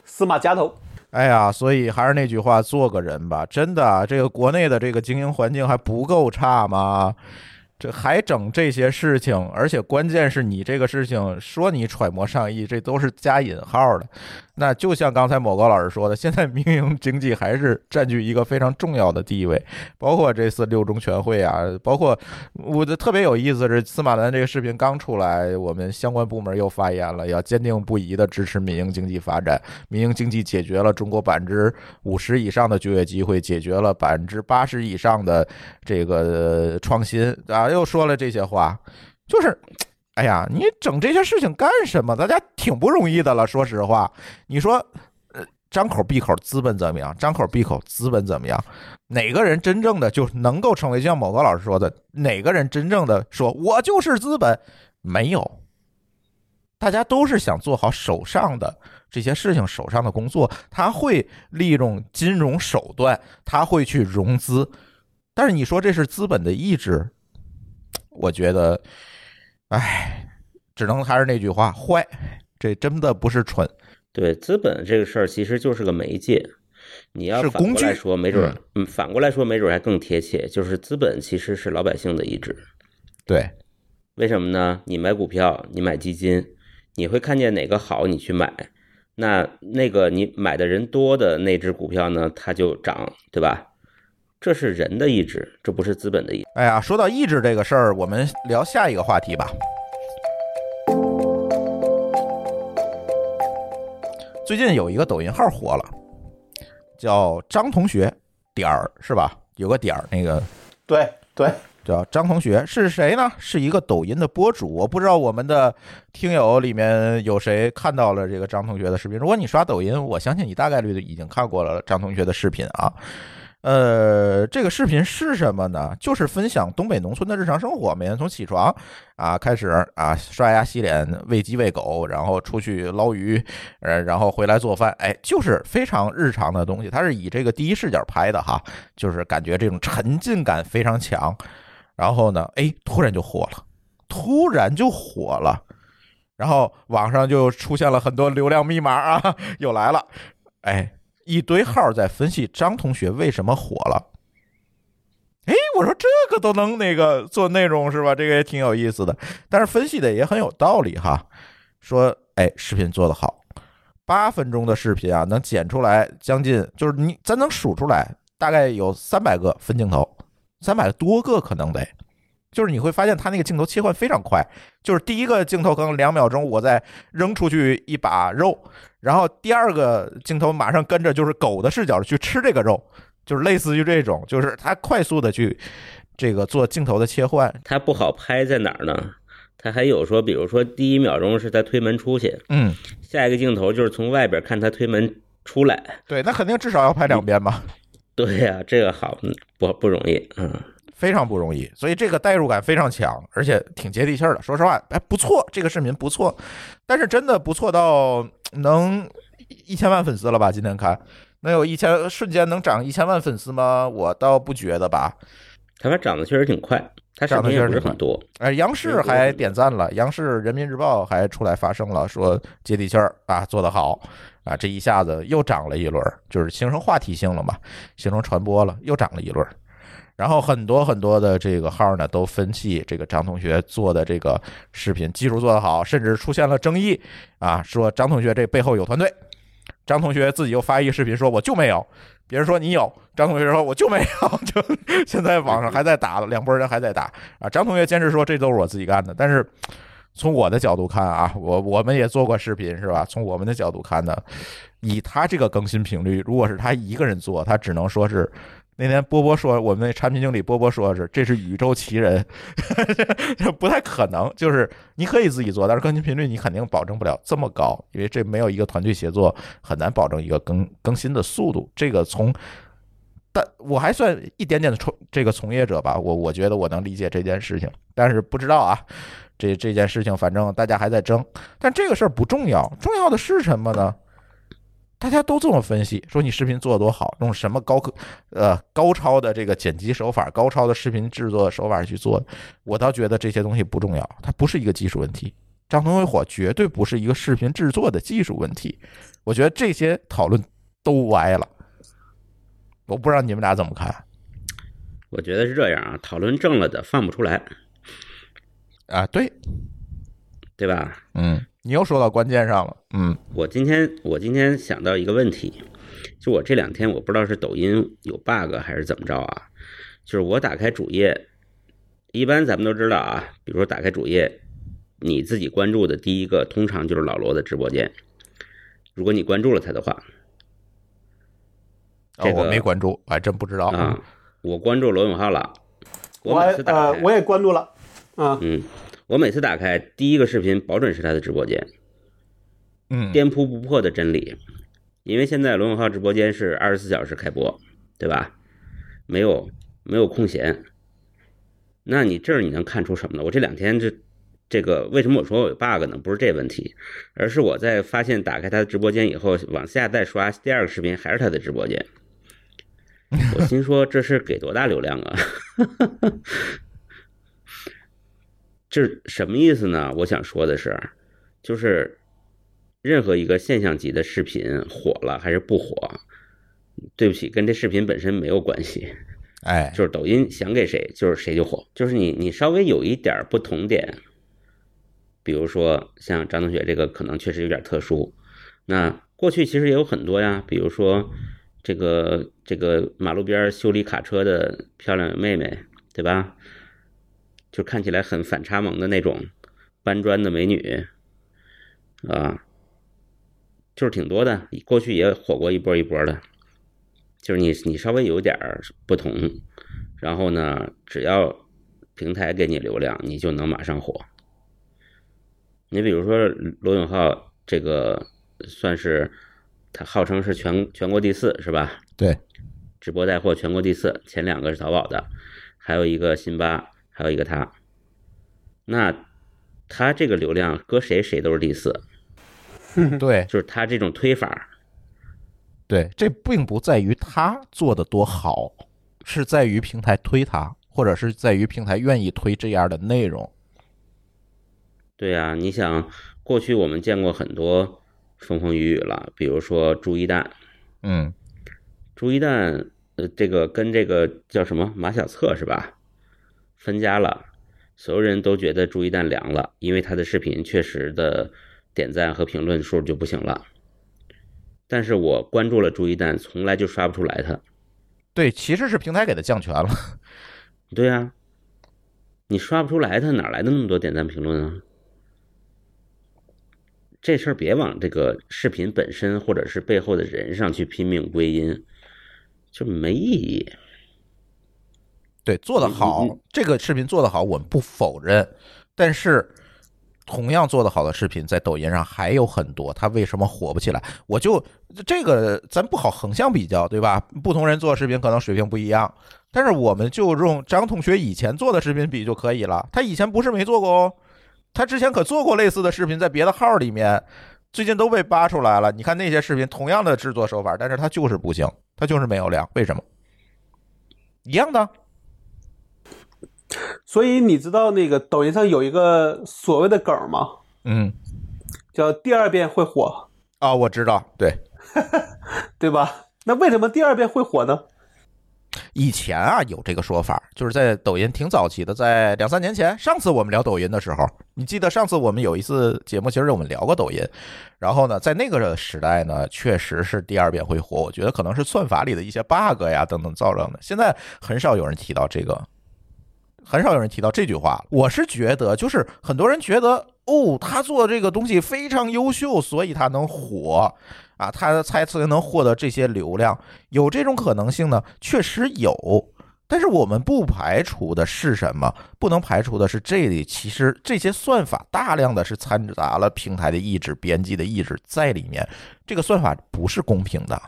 司马夹头。哎呀，所以还是那句话，做个人吧。真的，这个国内的这个经营环境还不够差吗？这还整这些事情，而且关键是你这个事情说你揣摩上意，这都是加引号的。那就像刚才某高老师说的，现在民营经济还是占据一个非常重要的地位，包括这次六中全会啊，包括我的特别有意思是司马南这个视频刚出来，我们相关部门又发言了，要坚定不移的支持民营经济发展。民营经济解决了中国百分之五十以上的就业机会，解决了百分之八十以上的这个创新啊，又说了这些话，就是。哎呀，你整这些事情干什么？大家挺不容易的了，说实话。你说，呃，张口闭口资本怎么样？张口闭口资本怎么样？哪个人真正的就能够成为，像某个老师说的，哪个人真正的说我就是资本？没有，大家都是想做好手上的这些事情，手上的工作，他会利用金融手段，他会去融资，但是你说这是资本的意志，我觉得，唉，只能还是那句话，坏，这真的不是蠢，对，资本这个事儿其实就是个媒介。你要是反过来说，没准儿，嗯，反过来说，没准儿还更贴切，就是资本其实是老百姓的意志。对，为什么呢？你买股票，你买基金，你会看见哪个好，你去买。那那个你买的人多的那只股票呢，它就涨，对吧？这是人的意志，这不是资本的意志。哎呀，说到意志这个事儿，我们聊下一个话题吧。最近有一个抖音号火了，叫张同学点儿是吧？有个点儿那个对对，叫张同学是谁呢？是一个抖音的博主。我不知道我们的听友里面有谁看到了这个张同学的视频。如果你刷抖音，我相信你大概率已经看过了张同学的视频啊。呃，这个视频是什么呢？就是分享东北农村的日常生活，每天从起床啊开始啊刷牙洗脸、喂鸡喂狗，然后出去捞鱼，呃，然后回来做饭，哎，就是非常日常的东西。它是以这个第一视角拍的哈，就是感觉这种沉浸感非常强。然后呢，哎，突然就火了，突然就火了，然后网上就出现了很多流量密码啊，又来了，哎。一堆号在分析张同学为什么火了，哎，我说这个都能那个做内容是吧？这个也挺有意思的，但是分析的也很有道理哈。说，哎，视频做得好，八分钟的视频啊，能剪出来将近，就是你咱能数出来，大概有三百个分镜头，三百多个可能得。就是你会发现他那个镜头切换非常快，就是第一个镜头可能两秒钟，我再扔出去一把肉，然后第二个镜头马上跟着就是狗的视角去吃这个肉，就是类似于这种，就是它快速的去这个做镜头的切换。它不好拍在哪儿呢？它还有说，比如说第一秒钟是他推门出去，嗯，下一个镜头就是从外边看他推门出来。对，那肯定至少要拍两边吧？对呀，这个好不不容易，嗯。非常不容易，所以这个代入感非常强，而且挺接地气儿的。说实话，哎，不错，这个视频不错，但是真的不错到能一千万粉丝了吧？今天看能有一千，瞬间能涨一千万粉丝吗？我倒不觉得吧。他们涨得确实挺快，他涨得确实很多。哎，央视还点赞了，央视、人民日报还出来发声了，说接地气儿啊，做得好啊，这一下子又涨了一轮，就是形成话题性了嘛，形成传播了，又涨了一轮。然后很多很多的这个号呢，都分析这个张同学做的这个视频技术做得好，甚至出现了争议啊，说张同学这背后有团队。张同学自己又发一个视频说我就没有，别人说你有，张同学说我就没有，[LAUGHS] 就现在网上还在打，两拨人还在打啊。张同学坚持说这都是我自己干的，但是从我的角度看啊，我我们也做过视频是吧？从我们的角度看呢，以他这个更新频率，如果是他一个人做，他只能说是。那天波波说，我们那产品经理波波说是这是宇宙奇人，[LAUGHS] 不太可能。就是你可以自己做，但是更新频率你肯定保证不了这么高，因为这没有一个团队协作，很难保证一个更更新的速度。这个从，但我还算一点点的从这个从业者吧，我我觉得我能理解这件事情，但是不知道啊，这这件事情反正大家还在争，但这个事儿不重要，重要的是什么呢？大家都这么分析，说你视频做的多好，用什么高科，呃，高超的这个剪辑手法，高超的视频制作手法去做。我倒觉得这些东西不重要，它不是一个技术问题。张同学火绝对不是一个视频制作的技术问题。我觉得这些讨论都歪了。我不知道你们俩怎么看？我觉得是这样啊，讨论正了的放不出来。啊，对，对吧？嗯。你又说到关键上了，嗯，我今天我今天想到一个问题，就我这两天我不知道是抖音有 bug 还是怎么着啊，就是我打开主页，一般咱们都知道啊，比如说打开主页，你自己关注的第一个通常就是老罗的直播间，如果你关注了他的话，这个我没关注，我还真不知道。啊，我关注罗永浩了，我呃我也关注了，啊，嗯。我每次打开第一个视频，保准是他的直播间，嗯，颠扑不破的真理。因为现在罗永浩直播间是二十四小时开播，对吧？没有没有空闲。那你这儿你能看出什么呢？我这两天这这个为什么我说我有 bug 呢？不是这问题，而是我在发现打开他的直播间以后，往下再刷第二个视频还是他的直播间，[LAUGHS] 我心说这是给多大流量啊？[LAUGHS] 是什么意思呢？我想说的是，就是任何一个现象级的视频火了还是不火，对不起，跟这视频本身没有关系。哎，就是抖音想给谁，就是谁就火。就是你，你稍微有一点不同点，比如说像张同学这个，可能确实有点特殊。那过去其实也有很多呀，比如说这个这个马路边修理卡车的漂亮妹妹，对吧？就看起来很反差萌的那种搬砖的美女啊，就是挺多的。过去也火过一波一波的，就是你你稍微有点不同，然后呢，只要平台给你流量，你就能马上火。你比如说罗永浩这个算是他号称是全全国第四是吧？对，直播带货全国第四，前两个是淘宝的，还有一个辛巴，还有一个他。那他这个流量搁谁谁都是第四，[LAUGHS] 对就是他这种推法，对，这并不在于他做的多好，是在于平台推他，或者是在于平台愿意推这样的内容。对呀、你想过去我们见过很多风风雨雨了，比如说朱一蛋，嗯，朱一蛋，呃，这个跟这个叫什么马小策是吧？分家了，所有人都觉得朱一蛋凉了，因为他的视频确实的点赞和评论数就不行了。但是我关注了朱一蛋，从来就刷不出来他。对，其实是平台给他降权了。对呀、你刷不出来他，哪来的那么多点赞评论啊？这事儿别往这个视频本身或者是背后的人上去拼命归因，就没意义。对，做得好这个视频做得好，我们不否认。但是，同样做得好的视频在抖音上还有很多，它为什么火不起来？我就这个咱不好横向比较，对吧？不同人做视频可能水平不一样，但是我们就用张同学以前做的视频比就可以了。他以前不是没做过哦，他之前可做过类似的视频，在别的号里面，最近都被扒出来了。你看那些视频，同样的制作手法，但是他就是不行，他就是没有量，为什么？一样的。所以你知道那个抖音上有一个所谓的梗吗？嗯，叫第二遍会火，啊、我知道，对，[LAUGHS] 对吧？那为什么第二遍会火呢？以前啊有这个说法，就是在抖音挺早期的，在两三年前，上次我们聊抖音的时候，你记得上次我们有一次节目，其实我们聊过抖音，然后呢，在那个时代呢，确实是第二遍会火，我觉得可能是算法里的一些 bug 呀等等造成的，现在很少有人提到这个。很少有人提到这句话。我是觉得，就是很多人觉得，哦，他做这个东西非常优秀，所以他能火啊，他才才能获得这些流量。有这种可能性呢？确实有，但是我们不排除的是什么？不能排除的是，这里其实这些算法大量的是掺杂了平台的意志、编辑的意志在里面，这个算法不是公平的。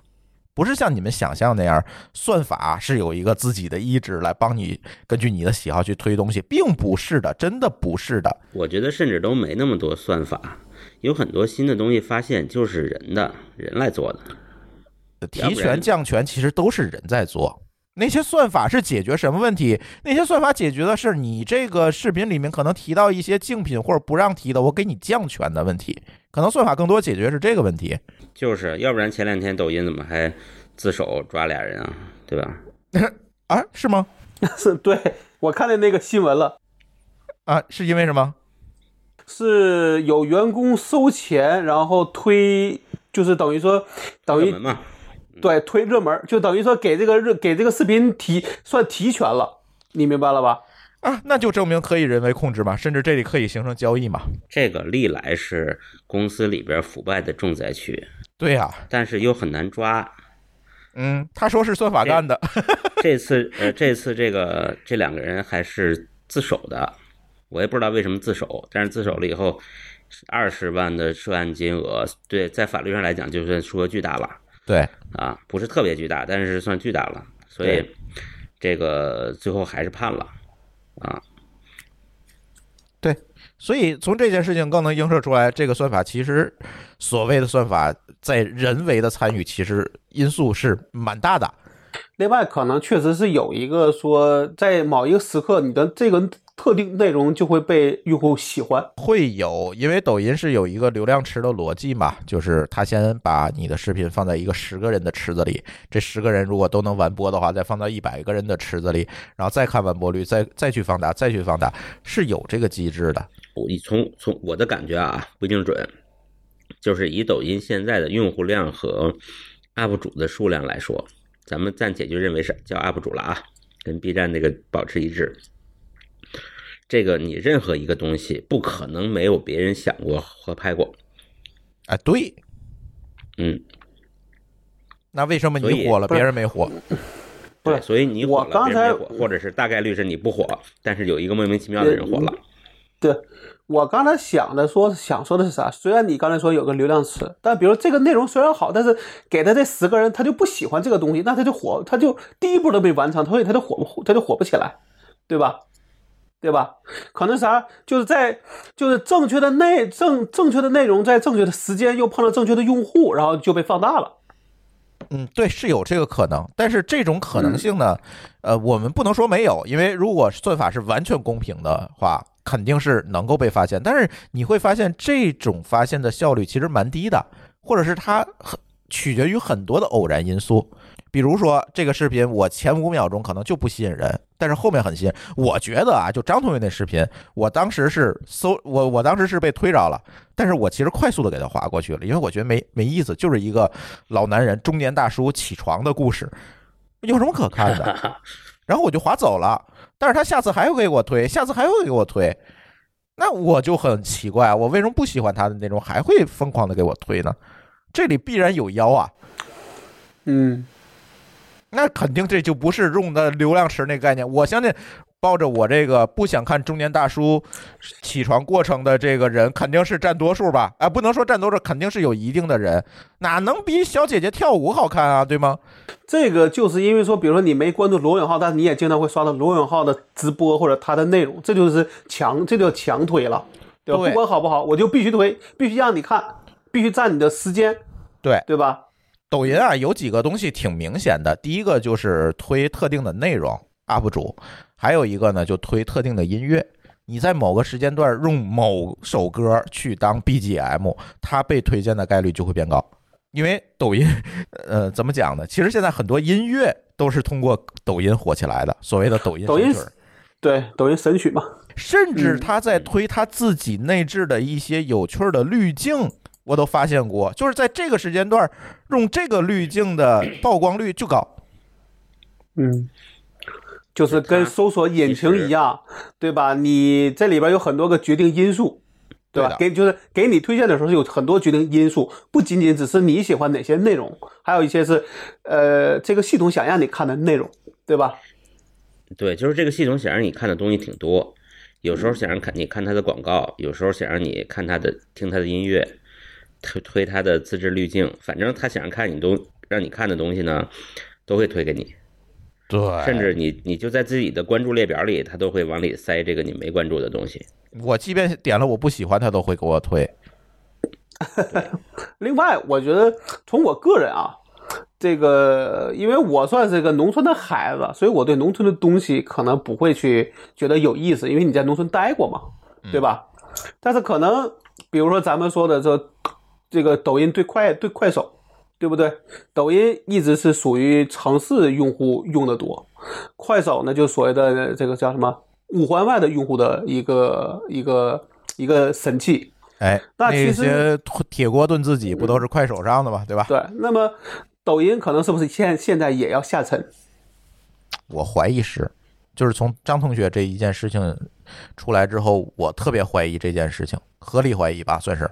不是像你们想象那样，算法是有一个自己的意志来帮你根据你的喜好去推东西，并不是的，真的不是的。我觉得甚至都没那么多算法，有很多新的东西发现就是人的人来做的。提权降权其实都是人在做。那些算法是解决什么问题？那些算法解决的是你这个视频里面可能提到一些竞品或者不让提的，我给你降权的问题。可能算法更多解决是这个问题。就是要不然前两天抖音怎么还自首抓俩人啊？对吧？[LAUGHS] 啊，是吗？是 [LAUGHS] 对我看见那个新闻了，啊，是因为什么？是有员工收钱，然后推，就是等于说等于对推热门，就等于说给这个热给这个视频提算提权了，你明白了吧？啊，那就证明可以人为控制嘛，甚至这里可以形成交易嘛。这个历来是公司里边腐败的重灾区，对呀、但是又很难抓。嗯，他说是算法干的。[LAUGHS] 这次呃，这次这个这两个人还是自首的，我也不知道为什么自首，但是自首了以后，二十万的涉案金额，对，在法律上来讲就算数额巨大了对，啊，不是特别巨大，但是算巨大了，所以这个最后还是判了啊。对所以从这件事情更能映射出来，这个算法其实所谓的算法在人为的参与，其实因素是蛮大的。另外，可能确实是有一个说，在某一个时刻，你的这个特定内容就会被用户喜欢。会有，因为抖音是有一个流量池的逻辑嘛，就是他先把你的视频放在一个十个人的池子里，这十个人如果都能完播的话，再放到一百个人的池子里，然后再看完播率，再再去放大，再去放大，是有这个机制的。我以从从我的感觉啊，不一定准，就是以抖音现在的用户量和 UP 主的数量来说，咱们暂且就认为是叫 UP 主了啊，跟 B 站那个保持一致。这个你任何一个东西不可能没有别人想过和拍过，啊，对，嗯，那为什么你火了，别人没火？不是对，所以你火了，我刚才别人没火，或者是大概率是你不火，但是有一个莫名其妙的人火了。对我刚才想的说想说的是啥？虽然你刚才说有个流量池，但比如这个内容虽然好，但是给他这十个人他就不喜欢这个东西，那他就火，他就第一步都没完成，所以他就火不他就火不起来，对吧？对吧？可能啥，就是在就是正确的内正正确的内容在正确的时间又碰到正确的用户，然后就被放大了。嗯，对，是有这个可能，但是这种可能性呢，呃，我们不能说没有，因为如果算法是完全公平的话，肯定是能够被发现。但是你会发现，这种发现的效率其实蛮低的，或者是它很取决于很多的偶然因素。比如说这个视频，我前五秒钟可能就不吸引人，但是后面很吸引。我觉得啊，就张同学那视频，我当时是搜 [LAUGHS] 我我当时是被推着了，但是我其实快速的给他划过去了，因为我觉得没没意思，就是一个老男人中年大叔起床的故事，有什么可看的？[LAUGHS] 然后我就划走了。但是他下次还会给我推，下次还会给我推，那我就很奇怪，我为什么不喜欢他的那种还会疯狂的给我推呢？这里必然有妖啊！嗯，那肯定这就不是用的流量池那概念。我相信，抱着我这个不想看中年大叔起床过程的这个人，肯定是占多数吧？啊，不能说占多数，肯定是有一定的人，哪能比小姐姐跳舞好看啊？对吗？这个就是因为说，比如说你没关注罗永浩，但是你也经常会刷到罗永浩的直播或者他的内容，这就是强，这就强推了，对吧？对不管好不好，我就必须推，必须让你看，必须占你的时间，对，对吧？抖音啊，有几个东西挺明显的。第一个就是推特定的内容 UP 主，还有一个呢就推特定的音乐。你在某个时间段用某首歌去当 BGM，它被推荐的概率就会变高。因为抖音，呃，怎么讲呢？其实现在很多音乐都是通过抖音火起来的，所谓的抖音神曲儿对，抖音神曲嘛，甚至嗯他在推他自己内置的一些有趣儿的滤镜，我都发现过，就是在这个时间段用这个滤镜的 [COUGHS] 曝光率就高。嗯，就是跟搜索引擎一样，对吧？你这里边有很多个决定因素，对吧？对给就是给你推荐的时候是有很多决定因素，不仅仅只是你喜欢哪些内容，还有一些是呃这个系统想让你看的内容，对吧？对，就是这个系统想让你看的东西挺多，有时候想让看你看它的广告，有时候想让你看它的听它的音乐，推推他的自制滤镜，反正他想让看你都让你看的东西呢，都会推给你，对甚至你你就在自己的关注列表里，他都会往里塞这个你没关注的东西。我即便点了我不喜欢，他都会给我推。[LAUGHS] 另外，我觉得从我个人啊，这个因为我算是个农村的孩子，所以我对农村的东西可能不会去觉得有意思，因为你在农村待过嘛，对吧？但是可能比如说咱们说的这这个抖音对快对快手，对不对？抖音一直是属于城市用户用的多，快手呢就所谓的这个叫什么五环外的用户的一个一个一个神器。哎，那其实些铁锅炖自己不都是快手上的吗？对吧？对，那么抖音可能是不是现现在也要下沉？我怀疑是，就是从张同学这一件事情出来之后，我特别怀疑这件事情，合理怀疑吧，算是。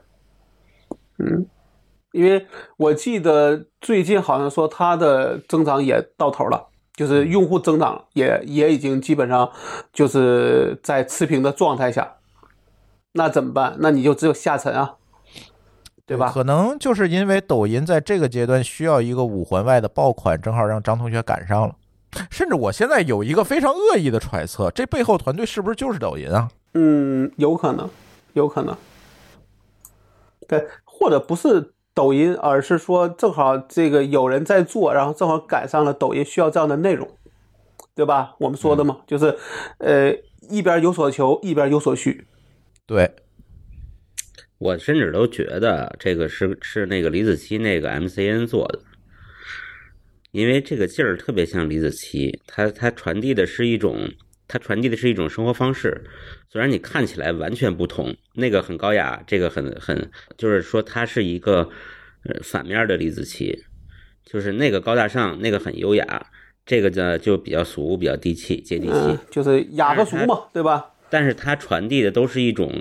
嗯，因为我记得最近好像说它的增长也到头了，就是用户增长也也已经基本上就是在持平的状态下，那怎么办？那你就只有下沉啊，对吧？可能就是因为抖音在这个阶段需要一个五环外的爆款，正好让张同学赶上了。甚至我现在有一个非常恶意的揣测，这背后团队是不是就是抖音啊？嗯，有可能，有可能。对，或者不是抖音，而是说正好这个有人在做，然后正好赶上了抖音需要这样的内容，对吧？我们说的嘛，就是呃一边有所求，一边有所需。对，我甚至都觉得这个是是那个李子柒那个 MCN 做的，因为这个劲儿特别像李子柒，他他传递的是一种他传递的是一种生活方式，虽然你看起来完全不同，那个很高雅，这个很很就是说他是一个呃反面的李子柒，就是那个高大上，那个很优雅，这个呢就比较俗，比较低气，接地气。嗯，就是雅和俗嘛，对吧？但是它传递的都是一种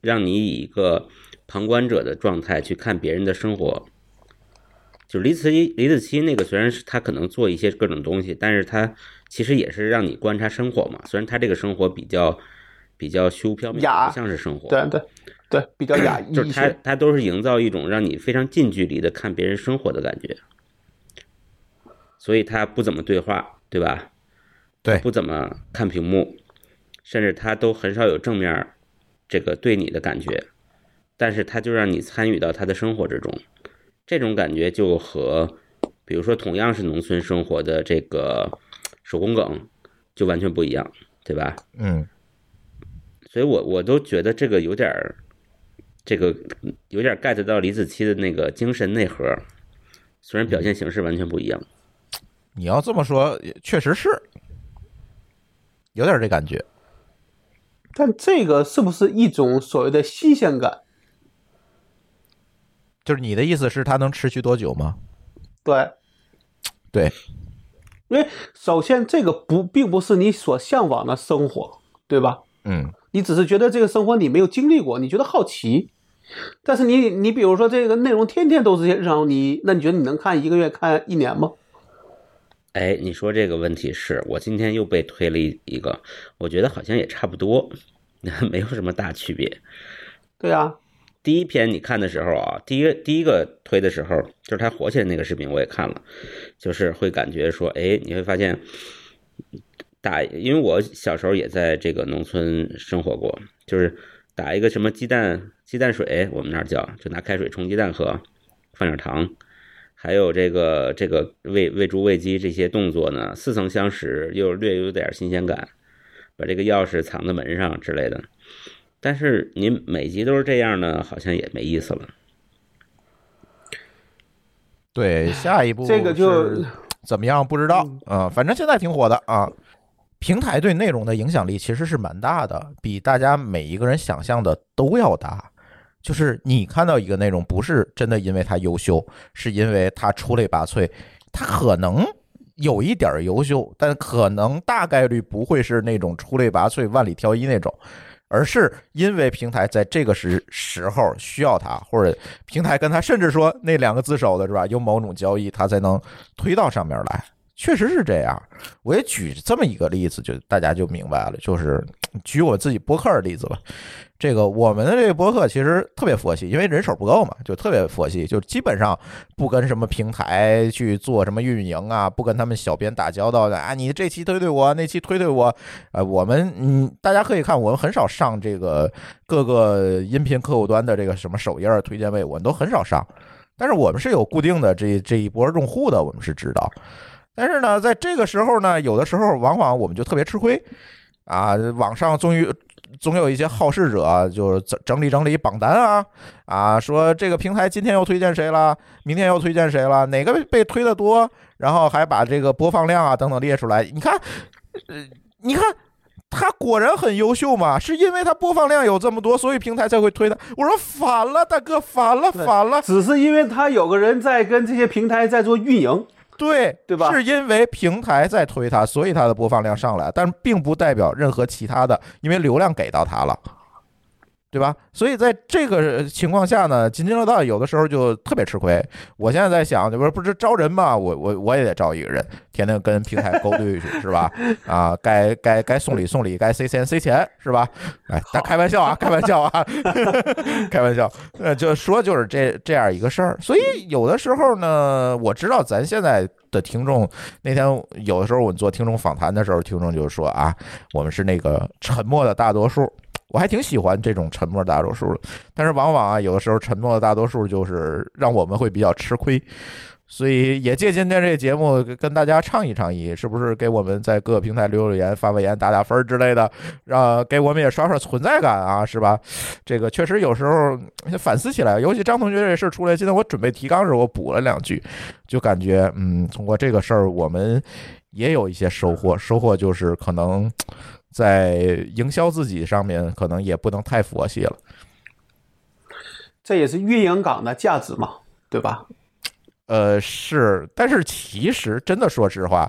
让你以一个旁观者的状态去看别人的生活，就是李子柒，李子柒那个虽然是他可能做一些各种东西，但是他其实也是让你观察生活嘛。虽然他这个生活比较比较虚无缥缈，不像是生活，对对对，比较雅 [CLEARS THROAT] 逸就是他。他都是营造一种让你非常近距离的看别人生活的感觉，所以他不怎么对话，对吧？对不怎么看屏幕，甚至他都很少有正面这个对你的感觉，但是他就让你参与到他的生活之中，这种感觉就和比如说同样是农村生活的这个手工梗就完全不一样，对吧？嗯，所以我我都觉得这个有点儿，这个有点儿 get 到李子柒的那个精神内核，虽然表现形式完全不一样。你要这么说，也确实是有点这感觉。但这个是不是一种所谓的新鲜感？就是你的意思是它能持续多久吗？对，对，因为首先这个不并不是你所向往的生活，对吧？嗯，你只是觉得这个生活你没有经历过，你觉得好奇。但是你你比如说这个内容天天都是些日常，你那你觉得你能看一个月看一年吗？哎，你说这个问题是我今天又被推了一一个，我觉得好像也差不多，[LAUGHS] 没有什么大区别。对啊，第一篇你看的时候啊，第一个第一个推的时候，就是他火起来那个视频，我也看了，就是会感觉说，哎，你会发现打，因为我小时候也在这个农村生活过，就是打一个什么鸡蛋鸡蛋水，我们那儿叫，就拿开水冲鸡蛋喝，放点糖，还有这个这个喂喂猪喂鸡这些动作呢，似曾相识，又略有点新鲜感，把这个钥匙藏在门上之类的。但是您每集都是这样呢，好像也没意思了。对，下一步这个就是怎么样不知道啊、反正现在挺火的啊。平台对内容的影响力其实是蛮大的，比大家每一个人想象的都要大。就是你看到一个内容，不是真的因为它优秀，是因为它出类拔萃，它可能有一点优秀，但可能大概率不会是那种出类拔萃、万里挑一那种。而是因为平台在这个时时候需要它，或者平台跟他甚至说那两个自首的是吧？有某种交易，它才能推到上面来。确实是这样。我也举这么一个例子，就大家就明白了。就是举我自己博客的例子吧。这个我们的这个博客其实特别佛系，因为人手不够嘛，就特别佛系，就基本上不跟什么平台去做什么运营啊，不跟他们小编打交道的啊。你这期推推我，那期推推我，呃，我们嗯，大家可以看，我们很少上这个各个音频客户端的这个什么首页推荐位，我们都很少上。但是我们是有固定的这这一波用户的，我们是知道。但是呢，在这个时候呢，有的时候往往我们就特别吃亏啊。网上终于总有一些好事者，就是整整理整理榜单啊啊，说这个平台今天又推荐谁了，明天又推荐谁了，哪个被被推的多，然后还把这个播放量啊等等列出来。你看，呃，你看。他果然很优秀嘛，是因为他播放量有这么多，所以平台才会推他。我说反了，大哥，反了，反了。只是因为他有个人在跟这些平台在做运营，对对吧？是因为平台在推它，所以它的播放量上来，但并不代表任何其他的，因为流量给到它了，对吧？所以在这个情况下呢，津津乐道有的时候就特别吃亏。我现在在想，就不是不是招人嘛？我我我也得招一个人，天天跟平台勾兑去，是吧？[LAUGHS] 啊，该该该送礼送礼，该塞钱塞钱，是吧？哎，但开玩笑啊，开玩笑啊，[LAUGHS] 开玩笑。呃，就说就是这这样一个事儿，所以有的时候呢，我知道咱现在的听众，那天有的时候我们做听众访谈的时候，听众就说啊，我们是那个沉默的大多数。我还挺喜欢这种沉默大多数的，但是往往啊，有的时候沉默的大多数就是让我们会比较吃亏。所以也借今天这个节目跟大家倡议倡议，是不是给我们在各个平台留留言、发发言、打打分之类的，让给我们也刷刷存在感啊，是吧？这个确实有时候反思起来，尤其张同学这事儿出来，今天我准备提纲时，我补了两句，就感觉嗯，通过这个事儿，我们也有一些收获。收获就是可能在营销自己上面，可能也不能太佛系了。这也是运营岗的价值嘛，对吧？呃，是，但是其实真的说实话，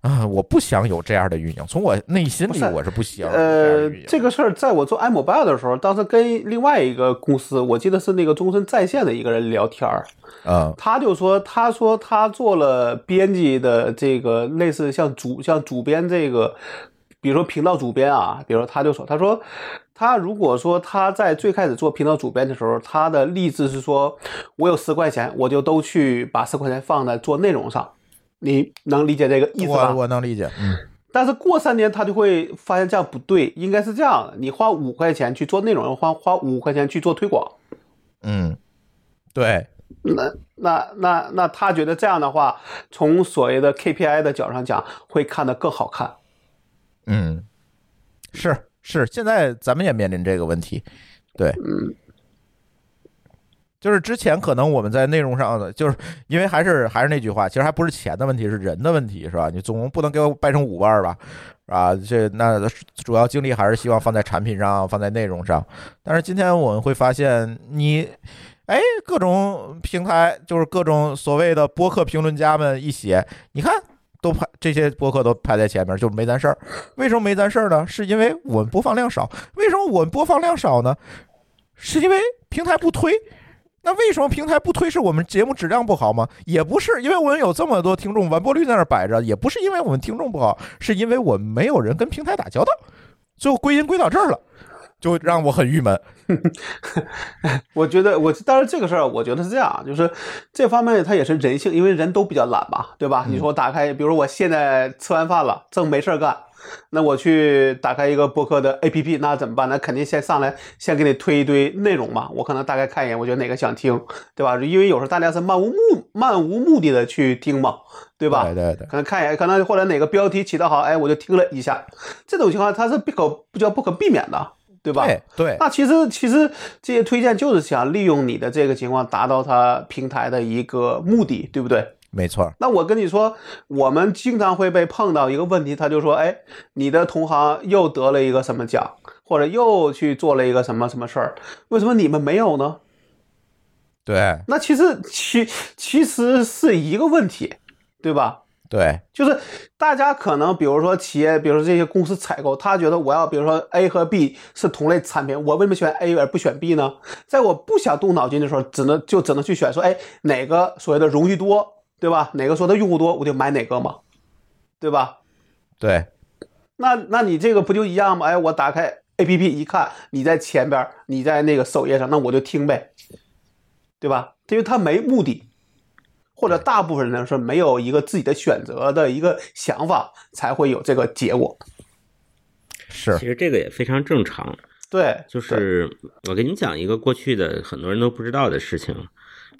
啊、我不想有这样的运营，从我内心里我是不希望的呃这个事儿在我做 iMobile 的时候，当时跟另外一个公司，我记得是那个终身在线的一个人聊天儿，嗯他就说，他说他做了编辑的这个类似像主像主编这个，比如说频道主编啊，比如说他就说，他说他如果说他在最开始做频道主编的时候，他的励志是说，我有十块钱，我就都去把十块钱放在做内容上，你能理解这个意思吧我？我能理解，嗯但是过三年他就会发现这样不对，应该是这样的：你花五块钱去做内容，花花五块钱去做推广。嗯，对，那那那那他觉得这样的话，从所谓的 KPI 的角上讲，会看得更好看。嗯，是是，现在咱们也面临这个问题，对，嗯，就是之前可能我们在内容上的，就是因为还是还是那句话，其实还不是钱的问题，是人的问题，是吧？你总不能给我掰成五瓣儿吧？啊，这那主要精力还是希望放在产品上，放在内容上。但是今天我们会发现，你，哎，各种平台就是各种所谓的播客评论家们一写，你看都排这些播客都排在前面，就没咱事儿。为什么没咱事儿呢？是因为我们播放量少。为什么我们播放量少呢？是因为平台不推。那为什么平台不推？是我们节目质量不好吗？也不是，因为我们有这么多听众，完播率在那儿摆着，也不是因为我们听众不好，是因为我们没有人跟平台打交道。最后归因归到这儿了，就让我很郁闷。[LAUGHS] 我觉得我但是这个事儿，我觉得是这样，就是这方面它也是人性，因为人都比较懒嘛，对吧？你说我打开，比如说我现在吃完饭了，正没事儿干。那我去打开一个播客的 APP，那怎么办？那肯定先上来先给你推一堆内容嘛。我可能大概看一眼，我觉得哪个想听，对吧？因为有时候大家是漫无目漫无目的的去听嘛，对吧？对对对，可能看一眼，可能或者哪个标题起得好，哎，我就听了一下。这种情况它是不可不叫不可避免的，对吧？对对那其实其实这些推荐就是想利用你的这个情况，达到他平台的一个目的，对不对？没错。那我跟你说，我们经常会被碰到一个问题，他就说，哎，你的同行又得了一个什么奖，或者又去做了一个什么什么事儿，为什么你们没有呢？对那其实其其实是一个问题，对吧？对就是大家可能，比如说企业，比如说这些公司采购，他觉得我要，比如说 A 和 B 是同类产品，我为什么选 A 而不选 B 呢？在我不想动脑筋的时候，只能就只能去选说，哎，哪个所谓的荣誉多，对吧？哪个说的用户多，我就买哪个嘛，对吧？对那那你这个不就一样吗？哎，我打开 A P P 一看，你在前边，你在那个首页上，那我就听呗，对吧？因为他没目的，或者大部分人是没有一个自己的选择的一个想法，才会有这个结果。是其实这个也非常正常。对，就是我给你讲一个过去的很多人都不知道的事情，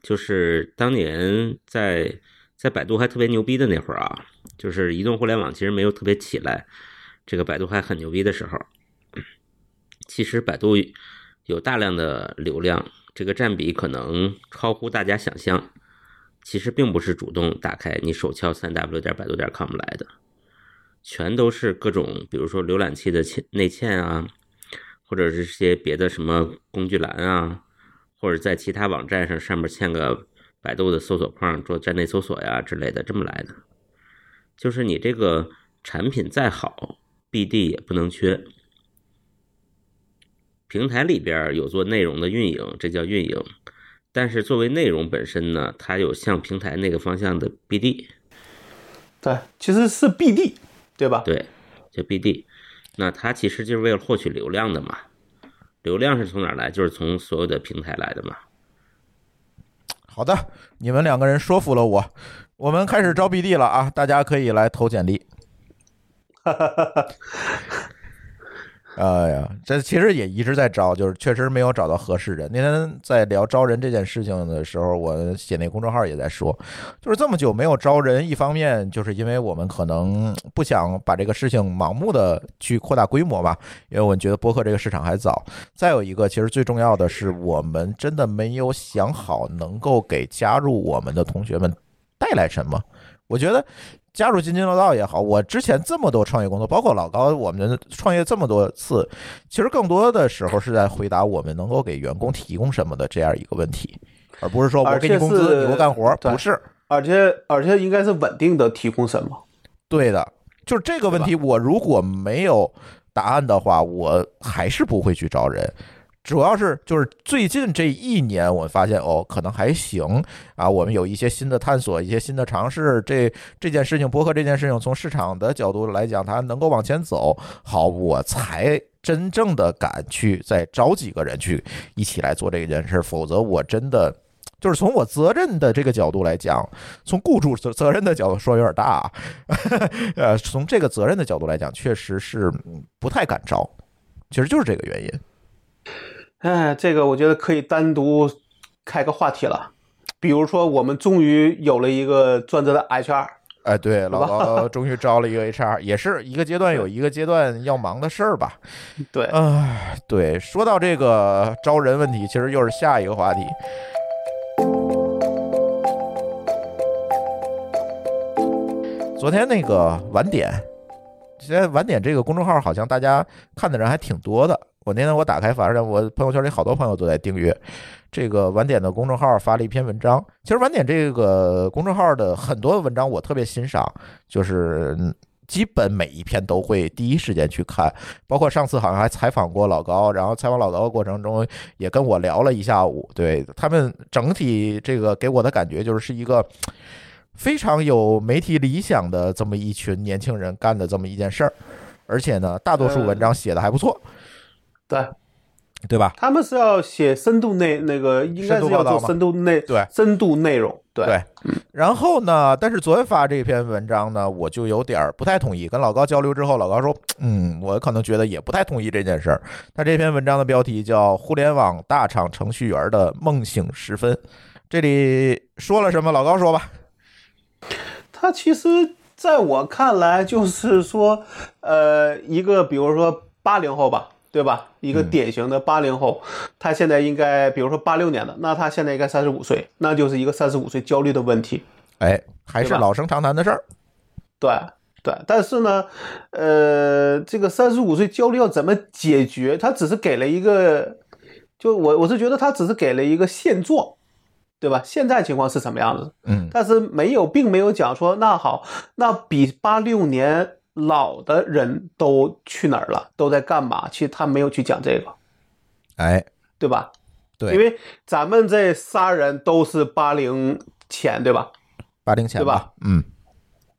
就是当年在在百度还特别牛逼的那会儿啊，就是移动互联网其实没有特别起来，这个百度还很牛逼的时候，其实百度有大量的流量，这个占比可能超乎大家想象。其实并不是主动打开你手敲三 w 点百度点 com 来的，全都是各种，比如说浏览器的嵌内嵌啊，或者是些别的什么工具栏啊，或者在其他网站上上面嵌个百度的搜索框做站内搜索呀之类的，这么来的。就是你这个产品再好，BD 也不能缺。平台里边有做内容的运营，这叫运营。但是作为内容本身呢，它有向平台那个方向的 BD，对，其实是 B D，对吧？对，就 BD。那它其实就是为了获取流量的嘛。流量是从哪来？就是从所有的平台来的嘛。好的，你们两个人说服了我，我们开始招 BD 了啊！大家可以来投简历。[LAUGHS] 哎呀，这其实也一直在招，就是确实没有找到合适人。那天在聊招人这件事情的时候，我写那公众号也在说，就是这么久没有招人，一方面就是因为我们可能不想把这个事情盲目的去扩大规模吧，因为我觉得播客这个市场还早。再有一个，其实最重要的是，我们真的没有想好能够给加入我们的同学们带来什么。我觉得加入津津乐道也好，我之前这么多创业工作，包括老高，我们创业这么多次，其实更多的时候是在回答我们能够给员工提供什么的这样一个问题。而不是说我给你工资，你给我干活，对不是。而且而且应该是稳定的提供什么？对的，就是这个问题，我如果没有答案的话，我还是不会去招人。主要是就是最近这一年，我发现哦，可能还行啊。我们有一些新的探索，一些新的尝试。这这件事情，播客这件事情，从市场的角度来讲，它能够往前走，好，我才真正的敢去再招几个人去一起来做这件事。否则，我真的就是从我责任的这个角度来讲，从雇主责责任的角度说有点大啊，呃，从这个责任的角度来讲，确实是不太敢招，其实就是这个原因。哎，这个我觉得可以单独开个话题了。比如说，我们终于有了一个专职的 HR，哎，对，老吧高终于招了一个 HR，也是一个阶段有一个阶段要忙的事儿吧。对，唉，对，说到这个招人问题，其实又是下一个话题。昨天那个晚点，现在晚点这个公众号好像大家看的人还挺多的。我那天我打开，反正我朋友圈里好多朋友都在订阅这个晚点的公众号，发了一篇文章。其实晚点这个公众号的很多文章我特别欣赏，就是基本每一篇都会第一时间去看。包括上次好像还采访过老高，然后采访老高的过程中也跟我聊了一下午。对他们整体这个给我的感觉就是是一个非常有媒体理想的这么一群年轻人干的这么一件事儿，而且呢，大多数文章写的还不错，对，对吧？他们是要写深度内那个，应该是要做深度内对深度内容，对对，然后呢？但是昨天发这篇文章呢，我就有点儿不太同意。跟老高交流之后，老高说：“嗯，我可能觉得也不太同意这件事儿。”他这篇文章的标题叫《互联网大厂程序员的梦醒时分》，这里说了什么？老高说吧。他其实在我看来就是说，呃，一个比如说八零后吧，对吧？一个典型的八零后，他现在应该，比如说八六年的，那他现在应该三十五岁，那就是一个三十五岁焦虑的问题。哎，还是老生常谈的事儿。对对，但是呢，呃，这个三十五岁焦虑要怎么解决？他只是给了一个，就我我是觉得他只是给了一个现状，对吧？现在情况是什么样子？嗯，但是没有，并没有讲说，那好，那比八六年老的人都去哪儿了，都在干嘛？其实他没有去讲这个，哎，对吧？对因为咱们这仨人都是八零前，对吧？八零前对吧？嗯，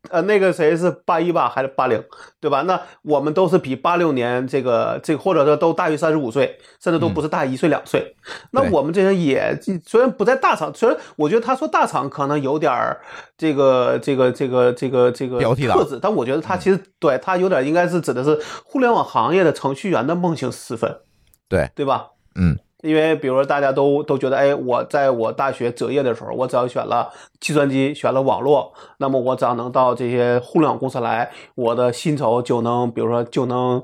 呃，那个谁是八一吧，还是八零，对吧？那我们都是比八六年这个这个，或者说都大于三十五岁，甚至都不是大一岁两岁。那我们这人也虽然不在大厂，虽然我觉得他说大厂可能有点儿这个这个这个这个这个标题党特质，但我觉得他其实对他有点应该是指的是互联网行业的程序员的梦醒时分，对，对吧？嗯，因为比如说大家都都觉得，哎，我在我大学择业的时候，我只要选了计算机，选了网络，那么我只要能到这些互联网公司来，我的薪酬就能，比如说就能，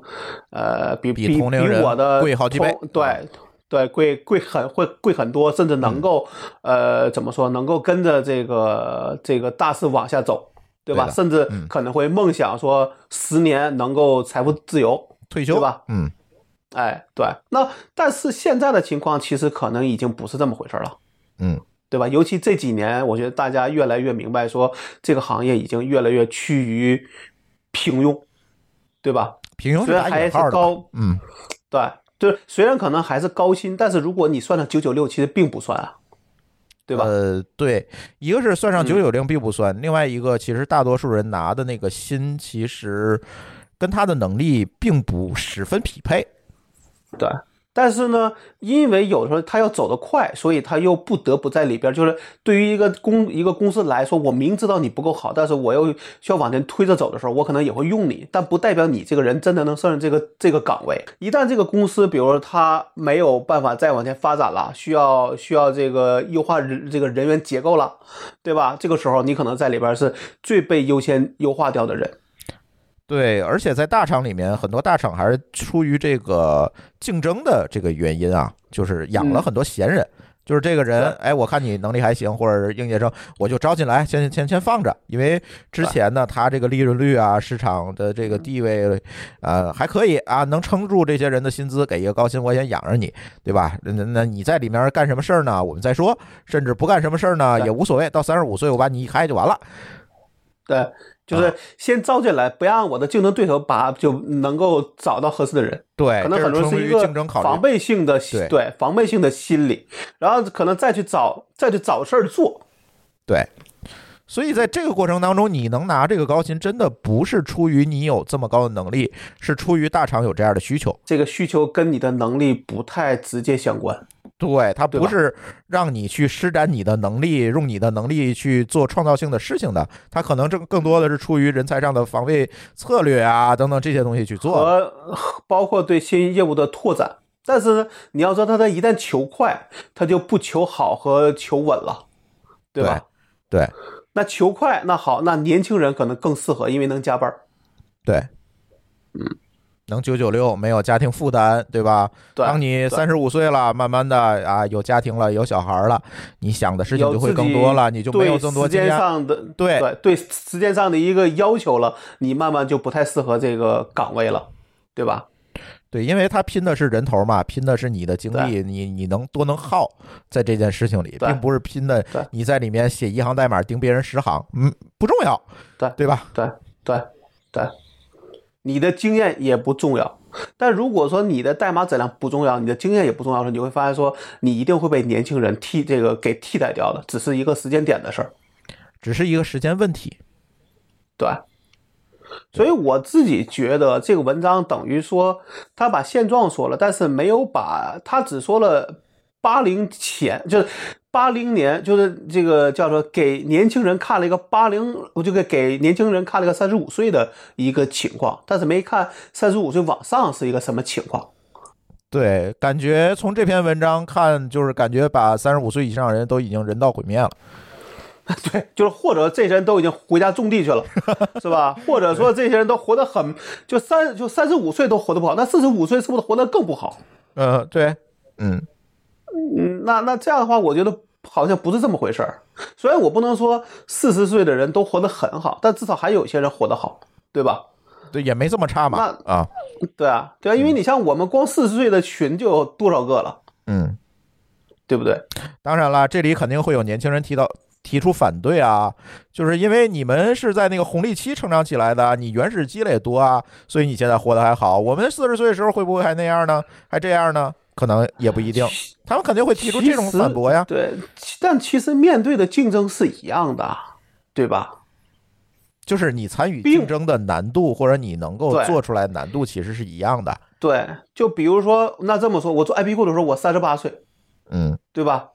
呃，比比比同龄人我的贵好几倍对。对，贵贵很会贵很多，甚至嗯能够，呃，怎么说，能够跟着这个这个大势往下走，对吧？对甚至嗯可能会梦想说十年能够财富自由，退休对吧？嗯，哎，对，那但是现在的情况其实可能已经不是这么回事了，嗯，对吧？尤其这几年，我觉得大家越来越明白，说这个行业已经越来越趋于平庸，对吧？平庸虽然还是高，嗯，对，就是虽然可能还是高薪，但是如果你算上九九六，其实并不算啊，对吧？呃，对，一个是算上嗯九九零并不算，另外一个其实大多数人拿的那个薪，其实跟他的能力并不十分匹配。对。但是呢，因为有时候他要走得快，所以他又不得不在里边。就是对于一个公一个公司来说，我明知道你不够好，但是我又需要往前推着走的时候，我可能也会用你，但不代表你这个人真的能胜任这个这个岗位。一旦这个公司，比如说他没有办法再往前发展了，需要需要这个优化人这个人员结构了，对吧？这个时候你可能在里边是最被优先优化掉的人。对，而且在大厂里面，很多大厂还是出于这个竞争的这个原因啊，就是养了嗯很多闲人。就是这个人对，哎，我看你能力还行，或者是应届生，我就招进来，先先先放着，因为之前呢，他这个利润率啊，市场的这个地位，呃，还可以啊，能撑住这些人的薪资，给一个高薪，我先养着你，对吧？那那那你在里面干什么事儿呢？我们再说，甚至不干什么事儿呢也无所谓，到三十五岁我把你一开就完了。对，就是先招进来，不让我的竞争对手把就能够找到合适的人。对，可能很多是一个竞争考虑防。备性的对对防备性的心理，然后可能再去找再去找事儿做。对，所以在这个过程当中，你能拿这个高薪，真的不是出于你有这么高的能力，是出于大厂有这样的需求。这个需求跟你的能力不太直接相关。对，它不是让你去施展你的能力，用你的能力去做创造性的事情的，它可能更更多的是出于人才上的防卫策略啊等等这些东西去做。和包括对新业务的拓展。但是呢，你要说他他一旦求快，他就不求好和求稳了，对吧？对那求快，那好，那年轻人可能更适合，因为能加班儿。对，嗯，能九九六，没有家庭负担，对吧？对，当你三十五岁了，慢慢的啊，有家庭了，有小孩了，你想的事情就会更多了，你就没有对时间更多时间。上的对对对时间上的一个要求了，你慢慢就不太适合这个岗位了，对吧？对，因为他拼的是人头嘛，拼的是你的精力，你你能多能耗在这件事情里，并不是拼的你在里面写一行代码盯别人十行，嗯，不重要，对对吧？对对对，你的经验也不重要。但如果说你的代码质量不重要，你的经验也不重要的时候，你会发现说你一定会被年轻人替这个给替代掉的，只是一个时间点的事儿。只是一个时间问题。对，所以我自己觉得这个文章等于说他把现状说了，但是没有把他只说了八零前，就是八零年，就是这个叫做给年轻人看了一个八零，我就给给年轻人看了一个三十五岁的一个情况，但是没看三十五岁往上是一个什么情况。对，感觉从这篇文章看，就是感觉把三十五岁以上的人都已经人道毁灭了。[LAUGHS] 对，就是或者这些人都已经回家种地去了，是吧？或者 [LAUGHS] 说这些人都活得很，就三就三十五岁都活得不好，那四十五岁是不是活得更不好？嗯，对，嗯，嗯，那那这样的话，我觉得好像不是这么回事儿。虽然我不能说四十岁的人都活得很好，但至少还有一些人活得好，对吧？对，也没这么差嘛。啊，对啊，对啊，因为你像我们光四十岁的群就有多少个了，嗯，对不对？当然了，这里肯定会有年轻人提到提出反对啊，就是因为你们是在那个红利期成长起来的，你原始积累多啊，所以你现在活得还好。我们四十岁的时候会不会还那样呢？还这样呢？可能也不一定，他们肯定会提出这种反驳呀。对，但其实面对的竞争是一样的，对吧？就是你参与竞争的难度，或者你能够做出来难度，其实是一样的。对，就比如说，那这么说，我做 IP 库的时候，我三十八岁，嗯，对吧？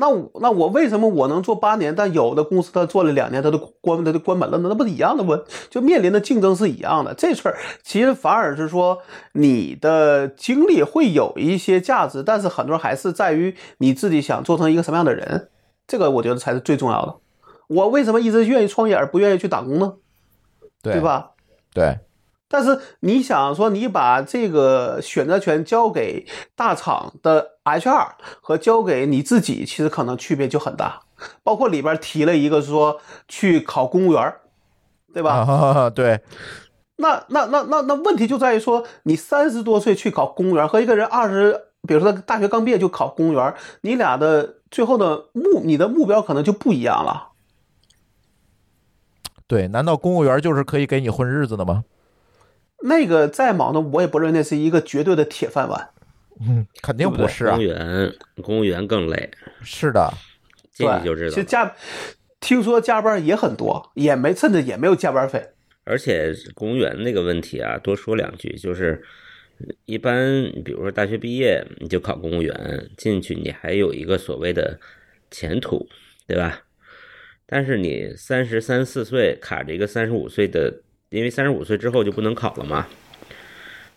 那我那我为什么我能做八年，但有的公司他做了两年，他都关他就关门了呢？那不是一样的吗？就面临的竞争是一样的。这事儿其实反而是说你的经历会有一些价值，但是很多人还是在于你自己想做成一个什么样的人，这个我觉得才是最重要的。我为什么一直愿意创业而不愿意去打工呢？对对？吧？对，但是你想说，你把这个选择权交给大厂的 HR 和交给你自己，其实可能区别就很大。包括里边提了一个说去考公务员，对吧？啊，对，那那那那那问题就在于说，你三十多岁去考公务员，和一个人二十，比如说他大学刚毕业就考公务员，你俩的最后的目，你的目标可能就不一样了。对，难道公务员就是可以给你混日子的吗？那个再忙的，我也不认为那是一个绝对的铁饭碗。嗯，肯定不是啊公务。员公务员更累，是的，进对，去就知道其实。加，听说加班也很多，也没甚至也没有加班费。而且公务员那个问题啊，多说两句，就是一般，比如说大学毕业你就考公务员进去，你还有一个所谓的前途，对吧？但是你三十三四岁卡着一个三十五岁的，因为三十五岁之后就不能考了嘛。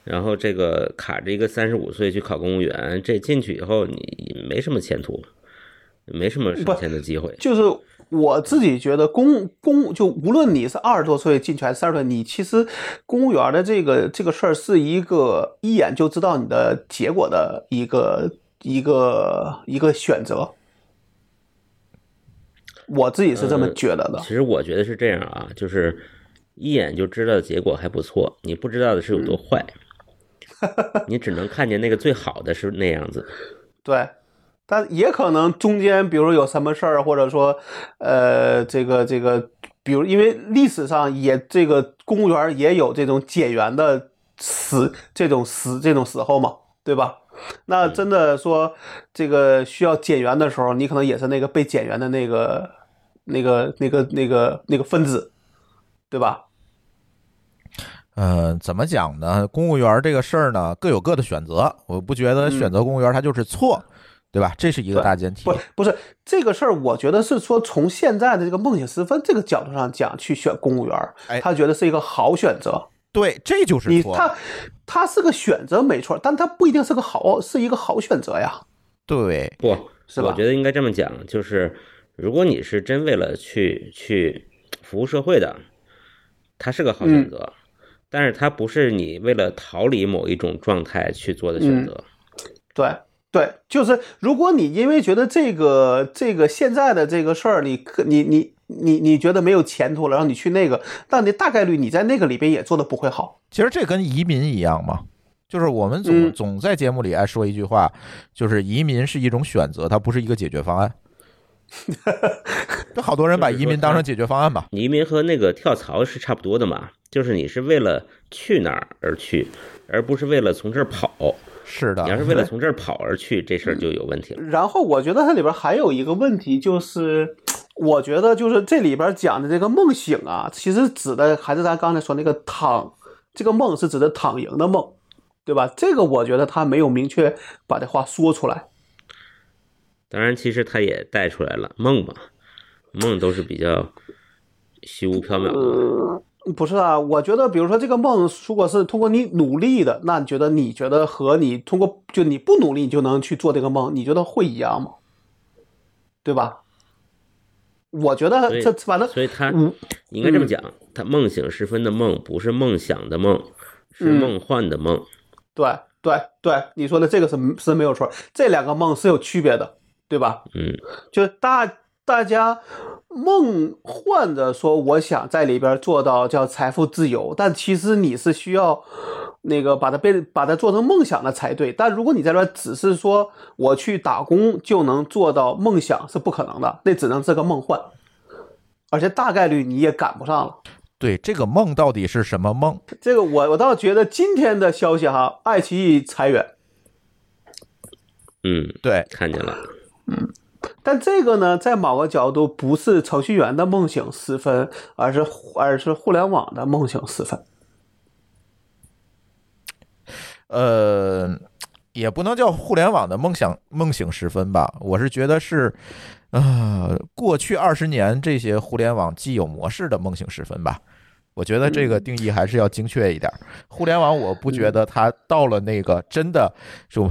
然后这个卡着一个三十五岁去考公务员，这进去以后你没什么前途，没什么升迁的机会。就是我自己觉得公公就无论你是二十多岁进去还是三十岁，你其实公务员的这个这个事儿是一个一眼就知道你的结果的一个一个一个选择。我自己是这么觉得的。其实我觉得是这样啊，就是一眼就知道结果还不错，你不知道的是有多坏，[LAUGHS] 你只能看见那个最好的是那样子。对，但也可能中间，比如有什么事儿，或者说，呃，这个这个，比如因为历史上也这个公务员也有这种减员的死，这种死这种时候嘛，对吧？那真的说这个需要减员的时候，你可能也是那个被减员的那个那个那个那个那个分子，对吧？嗯，怎么讲呢？公务员这个事儿呢，各有各的选择。我不觉得选择公务员他就是错，对吧？这是一个大前提。不，不是这个事儿，我觉得是说从现在的这个梦醒时分这个角度上讲，去选公务员，他觉得是一个好选择。对，这就是你他他是个选择没错，但他不一定是个好，是一个好选择呀。对，不，是吧？我觉得应该这么讲，就是如果你是真为了去去服务社会的，他是个好选择，但是它不是你为了逃离某一种状态去做的选择。对对，就是如果你因为觉得这个这个现在的这个事儿，你你你。你你觉得没有前途了，让你去那个，那你大概率你在那个里边也做的不会好。其实这跟移民一样嘛，就是我们总总在节目里爱说一句话，就是移民是一种选择，它不是一个解决方案。[LAUGHS] 这好多人把移民当成解决方案吧？移民和那个跳槽是差不多的嘛，就是你是为了去哪儿而去，而不是为了从这儿跑。是的，你要是为了从这儿跑而去，这事儿就有问题了。然后我觉得它里边还有一个问题就是。我觉得就是这里边讲的这个梦醒啊，其实指的还是咱刚才说那个躺，这个梦是指的躺赢的梦，对吧？这个我觉得他没有明确把这话说出来。当然，其实他也带出来了梦嘛，梦都是比较虚无缥缈的。不是啊，我觉得比如说这个梦，如果是通过你努力的，那你觉得你觉得和你通过就你不努力你就能去做这个梦，你觉得会一样吗？对吧？我觉得这反正，所以他应该这么讲，他梦醒时分的梦不是梦想的梦，是梦幻的梦。对对对，你说的这个是是没有错，这两个梦是有区别的，对吧？嗯，就大大家梦幻的说，我想在里边做到叫财富自由，但其实你是需要。那个把它变，把它做成梦想的才对。但如果你在这只是说我去打工就能做到梦想，是不可能的，那只能是个梦幻，而且大概率你也赶不上了。对，这个梦到底是什么梦？这个我我倒觉得今天的消息哈，爱奇艺裁员。嗯，对，看见了。嗯，但这个呢，在某个角度不是程序员的梦醒时分，而是而是互联网的梦醒时分。呃，也不能叫互联网的梦想梦醒时分吧。我是觉得是，啊，过去二十年这些互联网既有模式的梦醒时分吧。我觉得这个定义还是要精确一点。互联网，我不觉得它到了那个真的就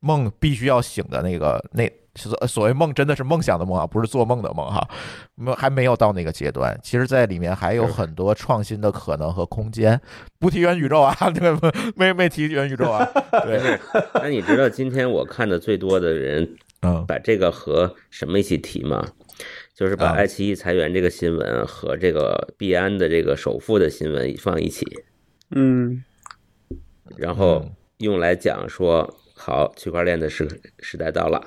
梦必须要醒的那个那。所所谓梦真的是梦想的梦啊，不是做梦的梦哈，没还没有到那个阶段。其实，在里面还有很多创新的可能和空间。不提元宇宙啊，对 [LAUGHS] 不？没没提元宇宙啊。[LAUGHS] 对。那你知道今天我看的最多的人，嗯，把这个和什么一起提吗？就是把爱奇艺裁员这个新闻和这个币安的这个首富的新闻放一起，嗯，然后用来讲说，好，区块链的时时代到了。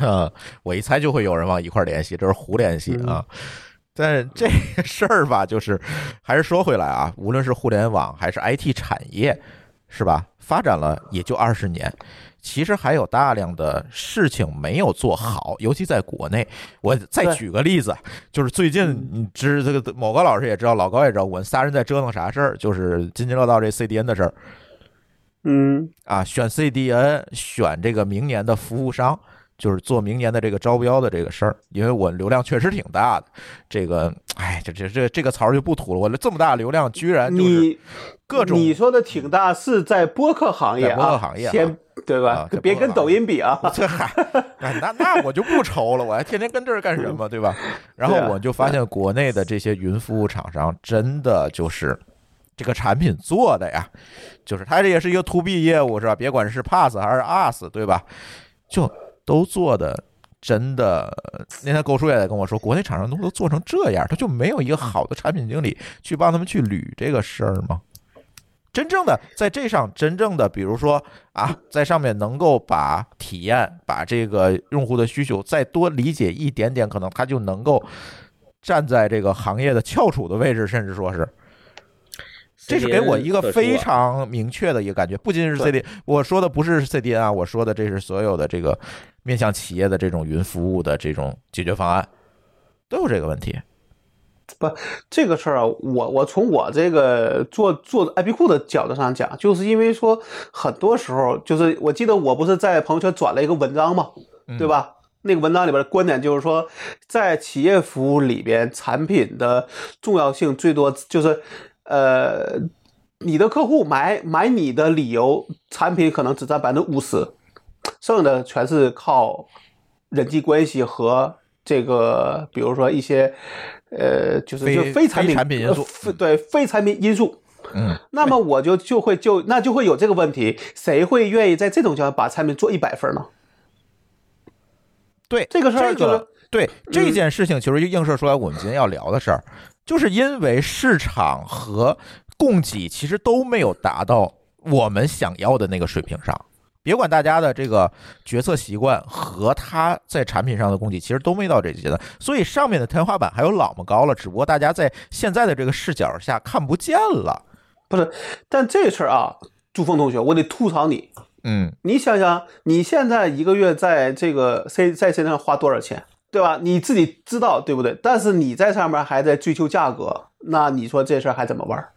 啊，我一猜就会有人往一块联系，这是胡联系啊。[LAUGHS] 但这个事儿吧，就是还是说回来啊，无论是互联网还是 IT 产业，是吧？发展了也就二十年，其实还有大量的事情没有做好，尤其在国内。我再举个例子，就是最近你知这个某个老师也知道，老高也知道，我们仨人在折腾啥事儿，就是津津乐道这 CDN 的事儿。嗯，啊，选 CDN，选这个明年的服务商。就是做明年的这个招标的这个事儿，因为我流量确实挺大的，这个，哎，这这这这个槽就不吐了。我这么大流量，居然就是各种你说的挺大，是在播客行业啊，播客行业，先对吧？别跟抖音比啊。这嗨，那那我就不愁了，我还天天跟这儿干什么，对吧？然后我就发现国内的这些云服务厂商真的就是。这个产品做的呀，就是它这也是一个 to B 业务是吧？别管是 Pass 还是 US 对吧？就都做的真的，那天狗叔也在跟我说，国内厂商都都做成这样，他就没有一个好的产品经理去帮他们去捋这个事儿吗？真正的在这上，真正的比如说啊，在上面能够把体验、把这个用户的需求再多理解一点点，可能他就能够站在这个行业的翘楚的位置，甚至说是，这是给我一个非常明确的一个感觉。不仅仅是 CDN，我说的不是 CDN 啊，我说的这是所有的这个面向企业的这种云服务的这种解决方案，都有这个问题。不，这个事儿啊，我我从我这个做做 IP 库的角度上讲，就是因为说很多时候，就是我记得我不是在朋友圈转了一个文章嘛，对吧？那个文章里边的观点就是说，在企业服务里边，产品的重要性最多就是，呃，你的客户买买你的理由，产品可能只占百分之五十，剩下的全是靠人际关系和这个，比如说一些。呃，就是非就非产品非产品因素对非产品因素，嗯，那么我就就会就那就会有这个问题，谁会愿意在这种情况下把产品做一百分呢？对这个事儿就是个对这件事情，其实就映射出来我们今天要聊的事儿，就是因为市场和供给其实都没有达到我们想要的那个水平上。别管大家的这个决策习惯和他在产品上的供给，其实都没到这阶段，所以上面的天花板还有老么高了，只不过大家在现在的这个视角下看不见了。不是，但这事儿啊，朱峰同学，我得吐槽你。嗯，你想想，你现在一个月在这个 C 在 C 上花多少钱，对吧？你自己知道对不对？但是你在上面还在追求价格，那你说这事儿还怎么玩？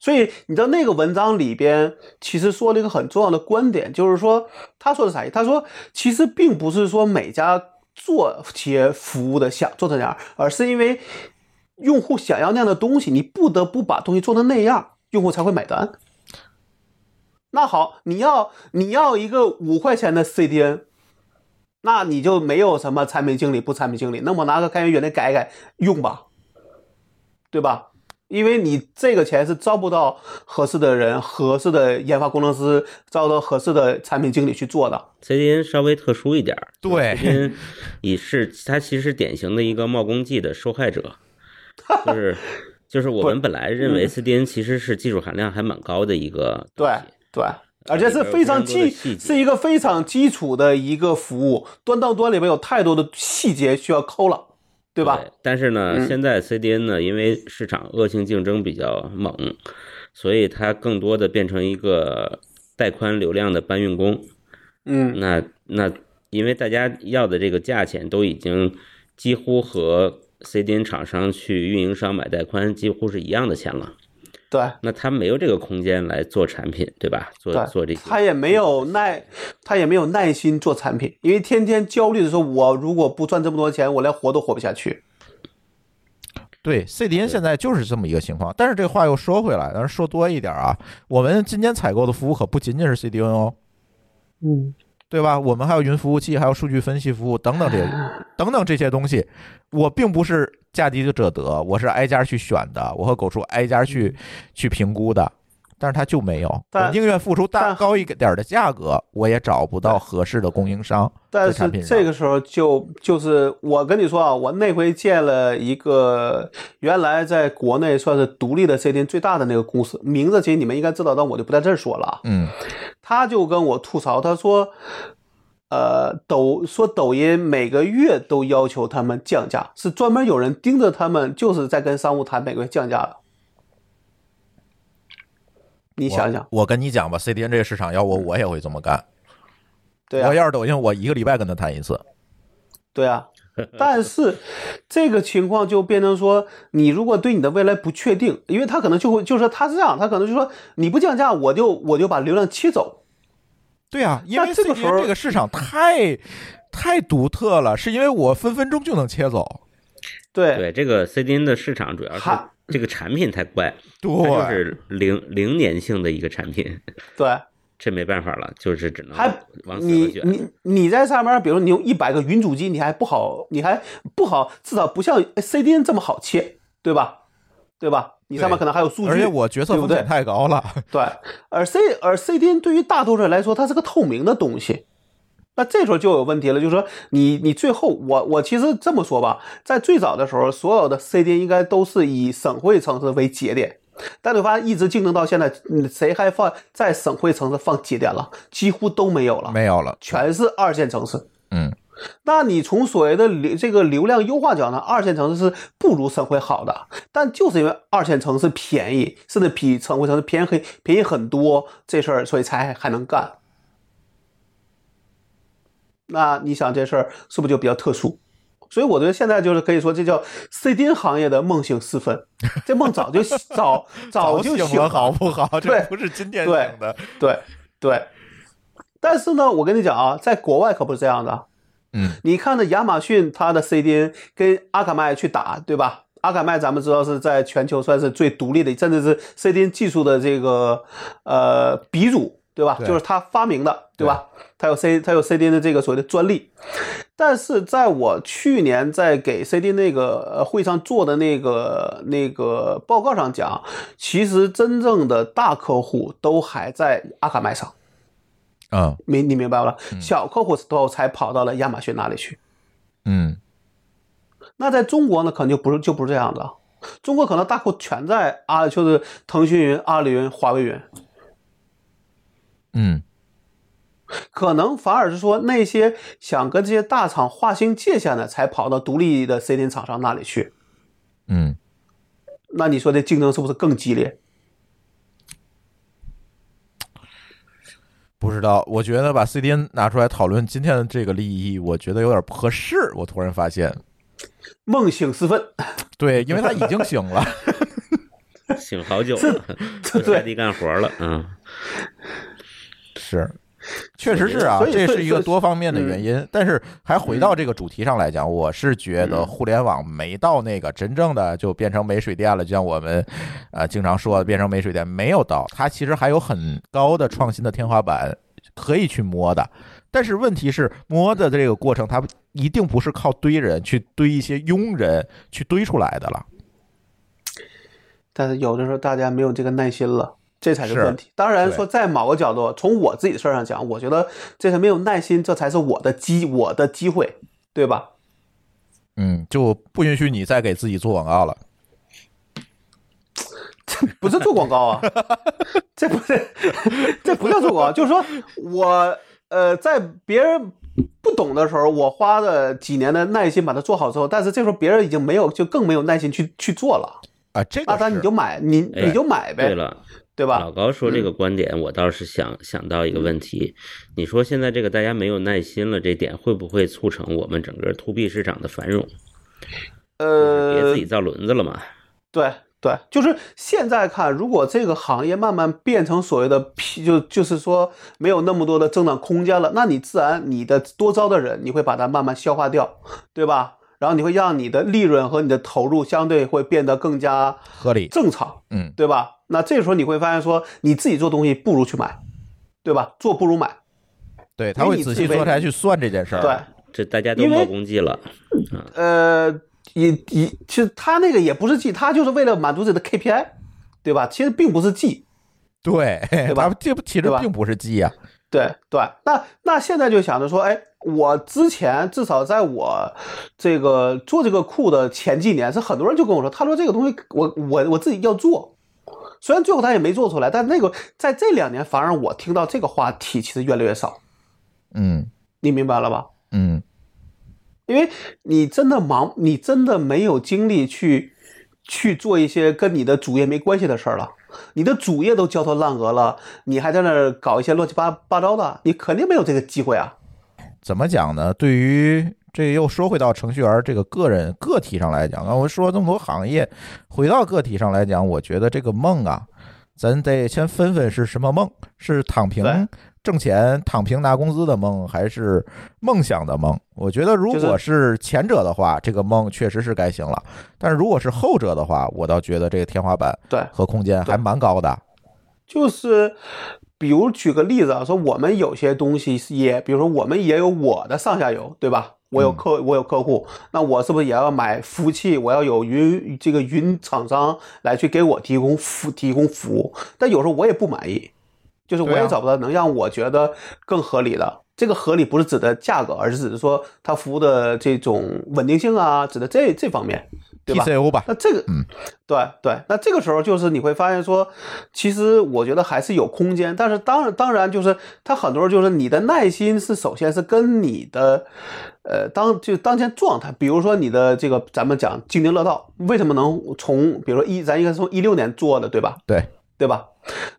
所以你知道那个文章里边其实说了一个很重要的观点，就是说他说的啥意思？他说其实并不是说每家做企业服务的想做成那样，而是因为用户想要那样的东西，你不得不把东西做成那样，用户才会买单。那好，你要你要一个五块钱的 CDN，那你就没有什么产品经理不产品经理，那我拿个开源软件改一改用吧，对吧？因为你这个钱是招不到合适的人、合适的研发工程师，招到合适的产品经理去做的。CDN 稍微特殊一点儿，对，CDN 也是它其实是典型的一个冒功绩的受害者，[LAUGHS] 就是就是我们本来认为 CDN 其实是技术含量还蛮高的一个东对，对，而且是非常基是一个非常基础的一个服务，端到端里面有太多的细节需要抠了，对吧？但是呢，嗯现在 CDN 呢，因为市场恶性竞争比较猛，所以它更多的变成一个带宽流量的搬运工。嗯，那那因为大家要的这个价钱都已经几乎和 CDN 厂商去运营商买带宽几乎是一样的钱了，对。那他没有这个空间来做产品，对吧？做做这些，他也没有耐，他也没有耐心做产品，因为天天焦虑的说，我如果不赚这么多钱，我连活都活不下去。对，CDN 现在就是这么一个情况。但是这话又说回来，但是说多一点啊，我们今天采购的服务可不仅仅是 CDN 哦，嗯，对吧？我们还有云服务器，还有数据分析服务等等这些等等这些东西。我并不是价低者得，我是挨家去选的，我和狗叔挨家去去评估的。但是他就没有，我但宁愿付出大但高一点的价格，我也找不到合适的供应商。但是这个时候就就是我跟你说啊，我那回见了一个原来在国内算是独立的 CDN 最大的那个公司，名字其实你们应该知道，但我就不在这儿说了啊。嗯，他就跟我吐槽，他说，呃，抖说抖音每个月都要求他们降价，是专门有人盯着他们，就是在跟商务谈每个月降价的。你想想，我，我跟你讲吧，CDN 这个市场要我，我也会这么干。对啊我，要是抖音，我一个礼拜跟他谈一次。对啊。但是这个情况就变成说，你如果对你的未来不确定，因为他可能就会就是说他是这样，他可能就说你不降价，我就我就把流量切走。对啊，因为这个时候 CDN 这个市场太太独特了，是因为我分分钟就能切走。对对这个 CDN 的市场主要是这个产品太怪，对就，是零零年性的一个产品，[LAUGHS] 对，这没办法了，就是只能还往死了你卷。你你在上面，比如你用一百个云主机，你还不好，你还不好，至少不像 CDN 这么好切，对吧？对吧？你上面可能还有数据，而且我决策对不对风险太高了。[LAUGHS] 对，而 C 而 CDN 对于大多数人来说，它是个透明的东西。那这时候就有问题了，就是说你你最后我我其实这么说吧，在最早的时候，所有的 CDN 应该都是以省会城市为节点，但你发现一直竞争到现在，嗯谁还放在省会城市放节点了？几乎都没有了，没有了，全是二线城市。嗯，那你从所谓的流这个流量优化角呢，二线城市是不如省会好的，但就是因为二线城市便宜，甚至比省会城市便宜很便宜很多，这事儿所以才还能干。那你想这事儿是不是就比较特殊？所以我觉得现在就是可以说，这叫 CDN 行业的梦醒时分，这梦早就早早就醒了，好不好？这对不是今天对醒的。对对。但是呢，我跟你讲啊，在国外可不是这样的。嗯，你看那亚马逊它的 CDN 跟阿卡麦去打，对吧？阿卡麦咱们知道是在全球算是最独立的，甚至是 CDN 技术的这个呃鼻祖，对吧？对就是他发明的，对吧？他有 C 他有 CDN 的这个所谓的专利。但是在我去年在给 CDN 那个呃会上做的那个那个报告上讲，其实真正的大客户都还在阿卡麦上。嗯明你明白了？小客户都才跑到了亚马逊那里去。嗯那在中国呢，可能就不是就不是这样的。中国可能大客户全在阿，就是腾讯云、阿里云、华为云，嗯可能反而是说那些想跟这些大厂划清界限的，才跑到独立的 CDN 厂商那里去。嗯，那你说这竞争是不是更激烈？不知道。我觉得把 CDN 拿出来讨论今天的这个利益，我觉得有点不合适。我突然发现，梦醒时分，对，因为他已经醒了。[LAUGHS] 醒好久了，不下地干活了嗯。是，[LAUGHS] 确实是啊这是一个多方面的原因。但是还回到这个主题上来讲，我是觉得互联网没到那个真正的就变成没水电了，就像我们呃经常说的变成没水电，没有到，它其实还有很高的创新的天花板可以去摸的。但是问题是，摸的这个过程，它一定不是靠堆人去堆一些庸人去堆出来的了。但是有的时候大家没有这个耐心了。这才是是问题。当然说，在某个角度，从我自己的事儿上讲，我觉得这是没有耐心，这才是我的机，我的机会，对吧？嗯，就不允许你再给自己做广告了。这不是做广告啊，这不是，这不叫做广告，就是说我呃，在别人不懂的时候，我花了几年的耐心把它做好之后，但是这时候别人已经没有，就更没有耐心去去做了。啊，这个那他是你就买，你哎你就买呗，对了，对吧老？高说这个观点，我倒是想想到一个问题，你说现在这个大家没有耐心了，这点会不会促成我们整个 to B 市场的繁荣？就是别呃自，己造轮子了嘛？对对，就是现在看，如果这个行业慢慢变成所谓的 P，就就是说没有那么多的增长空间了，那你自然你的多招的人，你会把它慢慢消化掉，对吧？然后你会让你的利润和你的投入相对会变得更加合理。正常，嗯，对吧？那这个时候你会发现说，你自己做东西不如去买，对吧？做不如买，对，他会仔细坐下来去算这件事儿。对。这大家都因为冒功绩了，呃，也也，其实他那个也不是记，他就是为了满足自己的 KPI，对吧？其实并不是记，对，吧这不其实并不是记呀。对对。那那现在就想着说，哎，我之前至少在我这个做这个库的前几年，是很多人就跟我说，他说这个东西我我我自己要做。虽然最后他也没做出来，但那个在这两年，反而我听到这个话题其实越来越少，嗯你明白了吧？嗯，因为你真的忙，你真的没有精力去去做一些跟你的主业没关系的事儿了。你的主业都焦头烂额了，你还在那儿搞一些乱七八八糟的，你肯定没有这个机会啊。怎么讲呢？对于这又说回到程序员这个个人个体上来讲啊，我说这么多行业，回到个体上来讲，我觉得这个梦啊，咱得先分分是什么梦，是躺平挣钱、躺平拿工资的梦，还是梦想的梦？我觉得如果是前者的话，这个梦确实是该醒了；但是如果是后者的话，我倒觉得这个天花板对，和空间还蛮高的。就是比如举个例子啊，说我们有些东西是也，比如说我们也有我的上下游，对吧？我有客，我有客户，那我是不是也要买服务器？我要有云这个云厂商来去给我提供服提供服务。但有时候我也不满意，就是我也找不到能让我觉得更合理的。这个合理不是指的价格，而是指的说它服务的这种稳定性啊，指的这这方面？TCO 吧，那这个，嗯，对对，那这个时候就是你会发现说，其实我觉得还是有空间，但是当然当然就是他很多时候就是你的耐心是首先是跟你的，呃，当就当前状态，比如说你的这个咱们讲津津乐道为什么能从比如说一咱应该是从一六年做的对吧？对，对吧？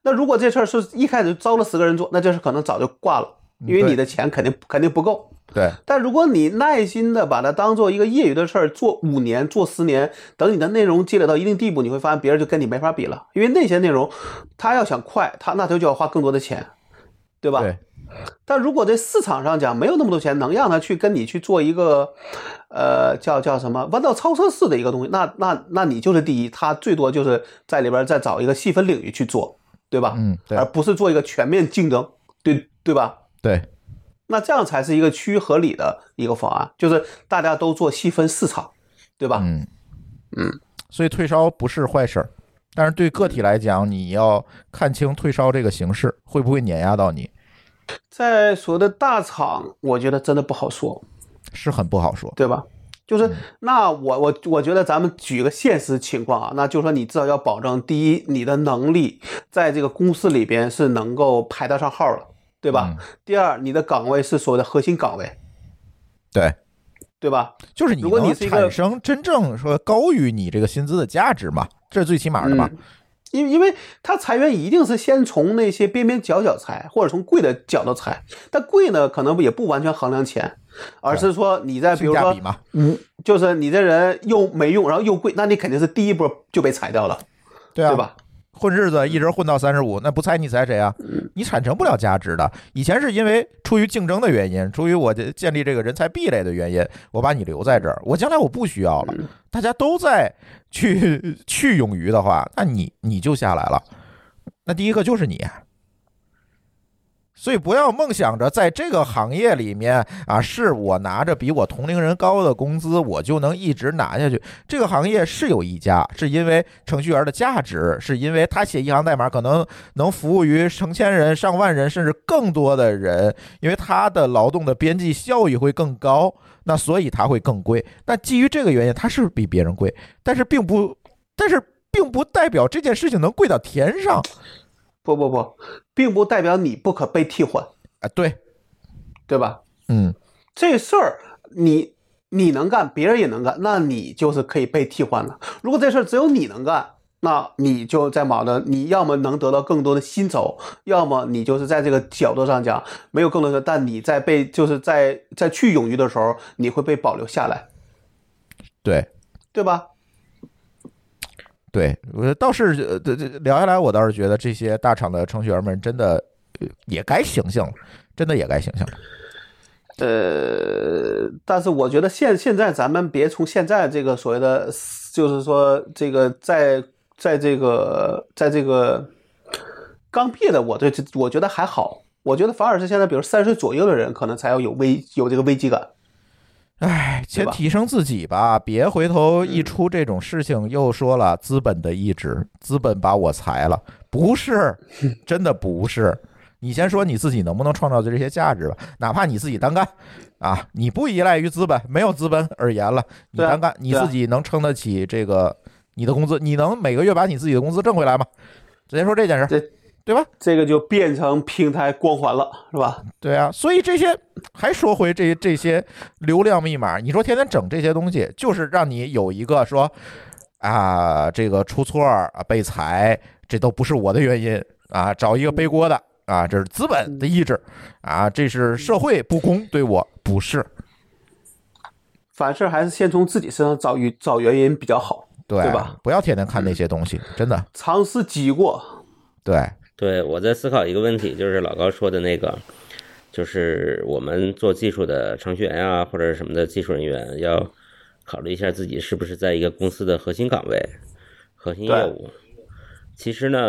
那如果这事儿是一开始招了十个人做，那这事可能早就挂了，因为你的钱肯定肯定不够。对，但如果你耐心的把它当做一个业余的事儿，做五年、做十年，等你的内容积累到一定地步，你会发现别人就跟你没法比了，因为那些内容他要想快，他那他就要花更多的钱，对吧？对，但如果在市场上讲没有那么多钱，能让他去跟你去做一个，呃，叫叫什么弯道超车式的一个东西，那那那你就是第一，他最多就是在里边再找一个细分领域去做，对吧？嗯，对而，不是做一个全面竞争，对对吧？对，那这样才是一个趋于合理的一个方案，就是大家都做细分市场，对吧？嗯嗯，所以退烧不是坏事儿，但是对个体来讲，你要看清退烧这个形式会不会碾压到你，在所谓的大厂，我觉得真的不好说，是很不好说。对吧？嗯就是那我我我觉得咱们举个现实情况啊，那就是说你至少要保证，第一，你的能力在这个公司里边是能够排得上号的，对吧？嗯第二，你的岗位是所谓的核心岗位，对，对吧？就是如果你产生真正说高于你这个薪资的价值嘛，这是最起码的嘛。嗯因为因为他裁员一定是先从那些边边角角裁，或者从贵的角度裁。但贵呢，可能也不完全衡量钱，而是说你在比如说嗯，就是你这人又没用，然后又贵，那你肯定是第一波就被裁掉了，对啊，对？吧？混日子一直混到三十五，那不猜你猜谁啊？你产生不了价值的。以前是因为出于竞争的原因，出于我这建立这个人才壁垒的原因，我把你留在这儿。我将来我不需要了，大家都在去 [LAUGHS] 去勇于的话，那你你就下来了。那第一个就是你。所以不要梦想着在这个行业里面啊，是我拿着比我同龄人高的工资，我就能一直拿下去。这个行业是有溢价，是因为程序员的价值，是因为他写一行代码可能能服务于成千人、上万人，甚至更多的人，因为他的劳动的边际效益会更高，那所以他会更贵。那基于这个原因，他是比别人贵，但是并不，但是并不代表这件事情能贵到天上不不不，并不代表你不可被替换，啊。对，对吧？嗯，这事儿你你能干，别人也能干，那你就是可以被替换的。如果这事儿只有你能干，那你就在忙着，你要么能得到更多的薪酬，要么你就是在这个角度上讲没有更多的，但你在被就是在在去勇于的时候，你会被保留下来，对。对吧？对，我倒是，这这聊下来，我倒是觉得这些大厂的程序员们真的也该醒醒了，真的也该醒醒了。呃，但是我觉得现现在咱们别从现在这个所谓的，就是说这个在在这个在这个刚毕业的，我对这我觉得还好，我觉得反而是现在比如三十岁左右的人，可能才要有危有这个危机感。唉，对吧先提升自己吧，别回头一出这种事情又说了资本的意志，资本把我裁了，不是，[LAUGHS] 真的不是。你先说你自己能不能创造这些价值吧，哪怕你自己单干啊，你不依赖于资本，没有资本而言了，你单干，你自己能撑得起这个你的工资，你能每个月把你自己的工资挣回来吗？直接说这件事对吧？这个就变成平台光环了，是吧？对啊，所以这些还说回这这些流量密码，你说天天整这些东西，就是让你有一个说啊，这个出错儿啊被裁，这都不是我的原因啊，找一个背锅的啊，这是资本的意志啊，这是社会不公对我，不是凡事还是先从自己身上找原找原因比较好，对对吧？不要天天看那些东西，真的尝试己过。对，对，我在思考一个问题，就是老高说的那个，就是我们做技术的程序员啊，或者什么的技术人员，要考虑一下自己是不是在一个公司的核心岗位、核心业务。其实呢，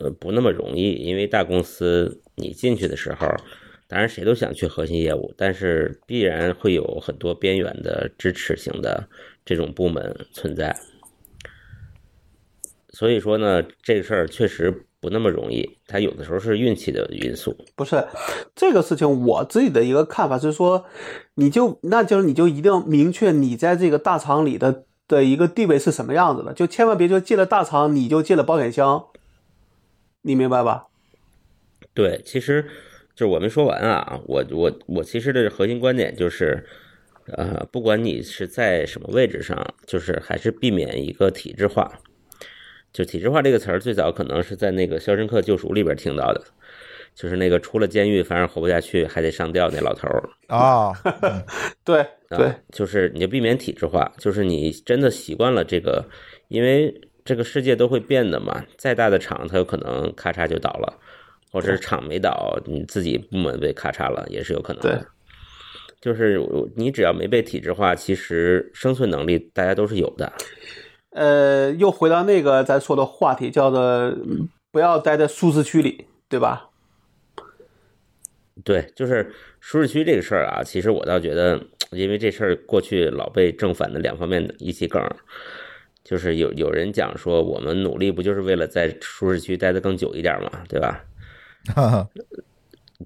呃不那么容易，因为大公司你进去的时候，当然，谁都想去核心业务，但是必然会有很多边缘的支持型的这种部门存在。所以说呢，这个事儿确实不那么容易，它有的时候是运气的因素。不是这个事情，我自己的一个看法是说，你就那就是你就一定要明确你在这个大厂里的的一个地位是什么样子的，就千万别就进了大厂你就进了保险箱，你明白吧？对，其实就是我没说完啊，我我我其实的核心观点就是，呃，不管你是在什么位置上，就是还是避免一个体制化。就体制化这个词儿，最早可能是在那个《肖申克救赎》里边听到的，就是那个出了监狱反而活不下去，还得上吊那老头儿。[LAUGHS] 啊，[LAUGHS] 对啊对，就是你就避免体制化，就是你真的习惯了这个，因为这个世界都会变的嘛。再大的厂，它有可能咔嚓就倒了，或者是厂没倒，你自己部门被咔嚓了，也是有可能对的。就是你只要没被体制化，其实生存能力大家都是有的。呃，又回到那个咱说的话题，叫做嗯不要待在舒适区里，对吧？对，就是舒适区这个事儿啊，其实我倒觉得，因为这事儿过去老被正反的两方面的一起梗，就是有有人讲说，我们努力不就是为了在舒适区待得更久一点嘛，对吧？[LAUGHS] 哈哈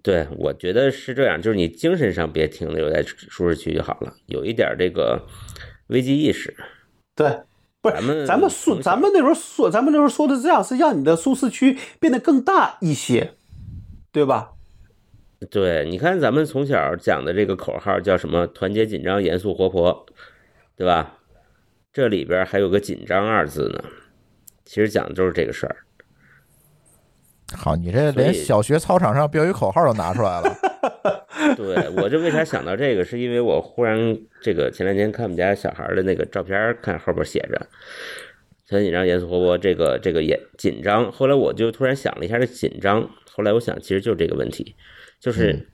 对，我觉得是这样，就是你精神上别停留在舒适区就好了，有一点这个危机意识。对，不是咱们咱们说，咱们那时候说，咱们那时候说的这样，是让你的舒适区变得更大一些，对吧？对，你看咱们从小讲的这个口号叫什么？团结、紧张、严肃、活泼，对吧？这里边还有个“紧张”二字呢，其实讲的就是这个事儿。好，你这连小学操场上标语口号都拿出来了。[LAUGHS] 对我这为啥想到这个？是因为我忽然这个前两天看我们家小孩的那个照片，看后边写着“很紧张、严肃、活泼”，这个这个也紧张。后来我就突然想了一下，这紧张。后来我想，其实就是这个问题，就是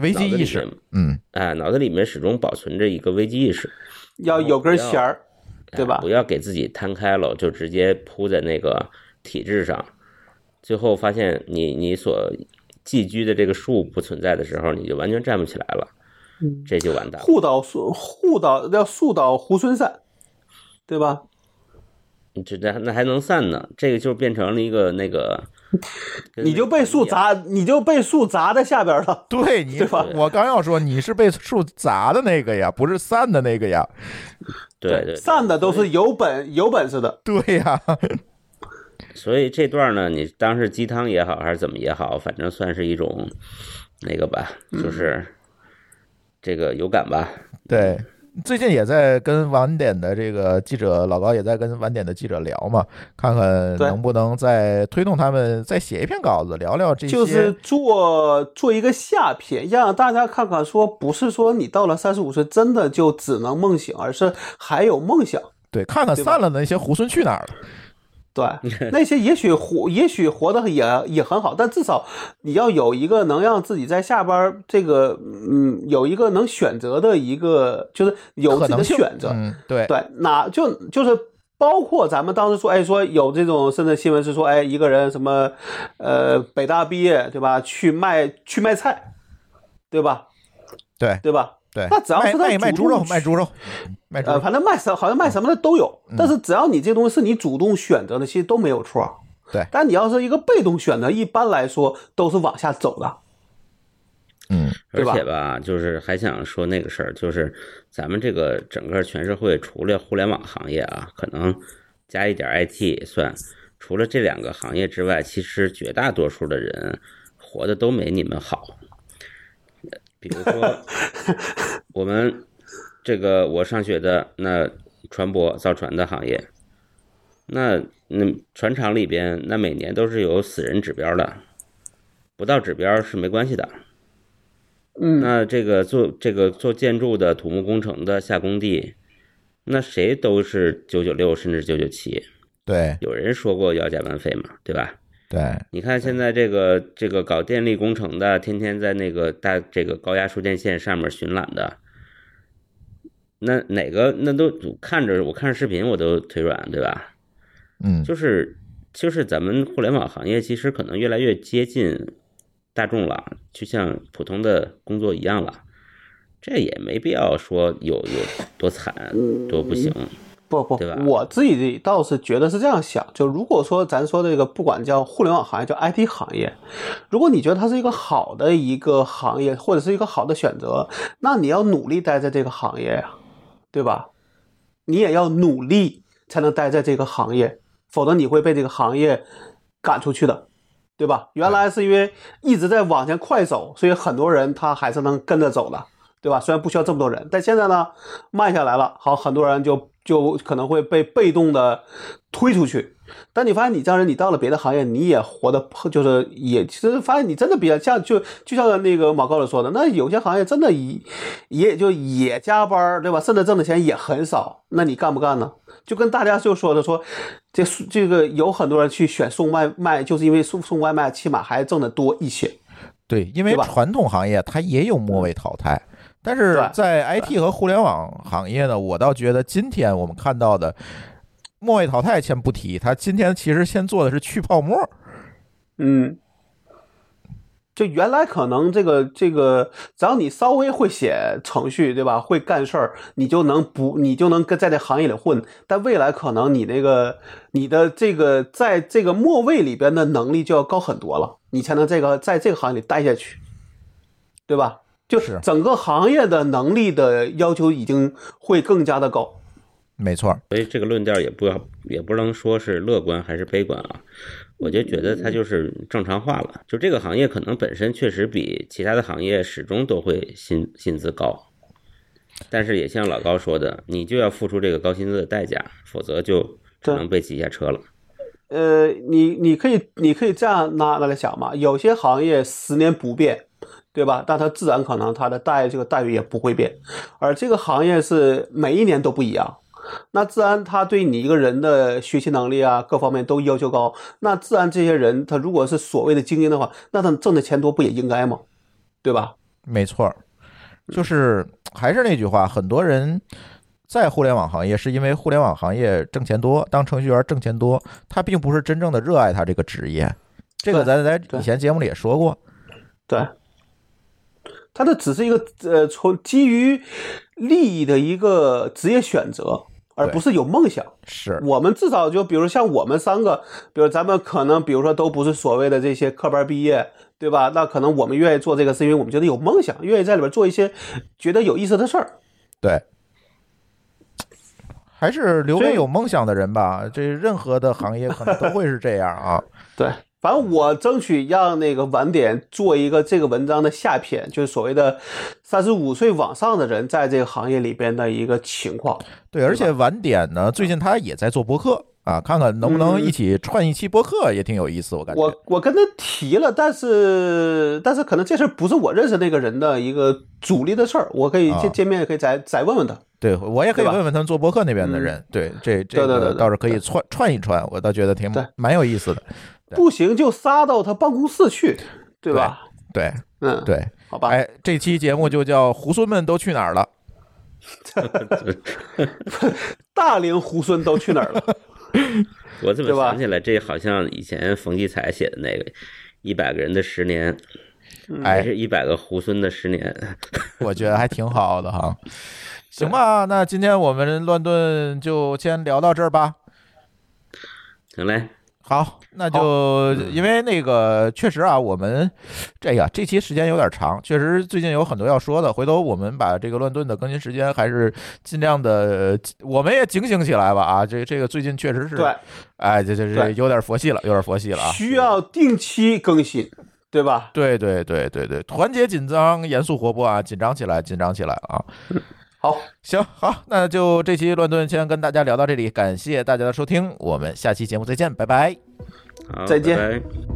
危机意识，嗯，哎，脑子里面始终保存着一个危机意识，要有根弦儿，对吧哎不？要给自己摊开了，就直接铺在那个体制上，最后发现你你所寄居的这个树不存在的时候，你就完全站不起来了，嗯这就完蛋了。护岛树护岛要树倒猢狲散，对吧？这那那还能散呢？这个就变成了一个那个，[LAUGHS] 你就被树，砸，你就被树砸在下边了。对 [LAUGHS] 你对吧，我刚要说你是被树砸的那个呀，不是散的那个呀。对对，散的都是有本有本事的。对呀，[LAUGHS] 所以这段呢，你当是鸡汤也好，还是怎么也好，反正算是一种那个吧，嗯就是这个有感吧。对。最近也在跟晚点的这个记者老高也在跟晚点的记者聊嘛，看看能不能再推动他们再写一篇稿子，聊聊这些。就是做做一个下篇，让大家看看，说不是说你到了三十五岁真的就只能梦醒，而是还有梦想。对，看看散了的那些猢狲去哪儿了。对，[LAUGHS] 那些也许活，也许活得也也很好，但至少你要有一个能让自己在下班这个，嗯，有一个能选择的一个，就是有自己的选择。嗯，对，对，哪就就是包括咱们当时说，哎，说有这种甚至新闻是说，哎，一个人什么，呃，北大毕业，对吧？去卖去卖菜，对吧？对对吧？对，那只要是他卖卖卖猪肉，卖猪肉，卖猪呃，反正卖什好像卖什么的都有，但是只要你这东西是你主动选择的，其实都没有错。对但你要是一个被动选择，一般来说都是往下走的。嗯，对吧而且吧，就是还想说那个事儿，就是咱们这个整个全社会，除了互联网行业啊，可能加一点 IT 也算，除了这两个行业之外，其实绝大多数的人活的都没你们好。比如说，我们这个我上学的那船舶造船的行业，那那船厂里边那每年都是有死人指标的，不到指标是没关系的。嗯，那这个做这个做建筑的、土木工程的下工地，那谁都是九九六甚至九九七。对有人说过要加班费嘛，对吧？对，你看现在这个这个搞电力工程的，天天在那个大这个高压输电线上面巡览的，那哪个那都看着我看着视频我都腿软，对吧？嗯，就是就是咱们互联网行业其实可能越来越接近大众了，就像普通的工作一样了，这也没必要说有有多惨多不行。不不，我自己倒是觉得是这样想，就如果说咱说这个不管叫互联网行业，叫 IT 行业，如果你觉得它是一个好的一个行业，或者是一个好的选择，那你要努力待在这个行业呀，对吧？你也要努力才能待在这个行业，否则你会被这个行业赶出去的，对吧？原来是因为一直在往前快走，所以很多人他还是能跟着走的，对吧？虽然不需要这么多人，但现在呢，慢下来了，好，很多人就就可能会被被动的推出去。但你发现你这样人，你到了别的行业，你也活得就是也，其实发现你真的比较像就就像那个马高老说的，那有些行业真的也也就也加班，对吧？甚至挣的钱也很少，那你干不干呢？就跟大家就说的说，这这个有很多人去选送外卖，就是因为送送外卖起码还挣得多一些。对，因为传统行业它也有末位淘汰，但是在 IT 和互联网行业呢，我倒觉得今天我们看到的末位淘汰先不提，它今天其实先做的是去泡沫。嗯，就原来可能这个这个，只要你稍微会写程序，对吧？会干事儿，你就能不，你就能跟在这行业里混。但未来可能你那个你的这个在这个末位里边的能力就要高很多了，你才能这个在这个行业里待下去，对吧？就是整个行业的能力的要求已经会更加的高。没错，所以这个论调也不要也不能说是乐观还是悲观啊，我就觉得它就是正常化了。就这个行业可能本身确实比其他的行业始终都会薪薪资高，但是也像老高说的，你就要付出这个高薪资的代价，否则就只能被挤下车了。呃，你你可以你可以这样拿拿来想嘛，有些行业十年不变，对吧？但它自然可能它的待这个待遇也不会变，而这个行业是每一年都不一样，那自然他对你一个人的学习能力啊各方面都要求高，那自然这些人他如果是所谓的精英的话，那他挣的钱多不也应该吗？对吧？没错，就是还是那句话，很多人在互联网行业是因为互联网行业挣钱多，当程序员挣钱多，他并不是真正的热爱他这个职业。这个咱在以前节目里也说过，对，他这只是一个呃，从基于利益的一个职业选择，而不是有梦想。是我们至少就比如像我们三个，比如咱们可能比如说都不是所谓的这些科班毕业，对吧？那可能我们愿意做这个，是因为我们觉得有梦想，愿意在里边做一些觉得有意思的事儿。对，还是留给有梦想的人吧。这任何的行业可能都会是这样啊。[LAUGHS] 对，反正我争取让那个晚点做一个这个文章的下篇，就是所谓的三十五岁往上的人在这个行业里边的一个情况。对，而且晚点呢，最近他也在做博客啊，看看能不能一起串一期博客，也挺有意思。我感觉我我跟他提了，但是但是可能这事儿不是我认识那个人的一个主力的事儿，我可以啊见见面可以再再问问他。对我也可以问问他们做博客那边的人。对，这这个倒是可以串串一串，我倒觉得挺蛮有意思的。对不行就撒到他办公室去，对吧？对嗯，，对，好吧。哎，这期节目就叫“猢狲们都去哪儿了 [LAUGHS] 大龄猢狲都去哪儿了？[LAUGHS] 我怎么想起来，这好像以前冯骥才写的那个一百个人的十年，”。还哎，是一百个猢狲的十年。[LAUGHS] 我觉得还挺好的哈。行吧，那今天我们乱炖就先聊到这儿吧。行嘞，好，那就因为那个确实啊，我们这呀这期时间有点长，确实最近有很多要说的。回头我们把这个乱炖的更新时间还是尽量的，我们也警醒起来吧啊！这这个最近确实是，对，哎，这这这有点佛系了，有点佛系了啊。需要定期更新，对吧？对对对对对，团结紧张，严肃活泼啊，紧张起来，紧张起来啊！好，行好，那就这期乱炖先跟大家聊到这里，感谢大家的收听，我们下期节目再见，拜拜。再见。拜拜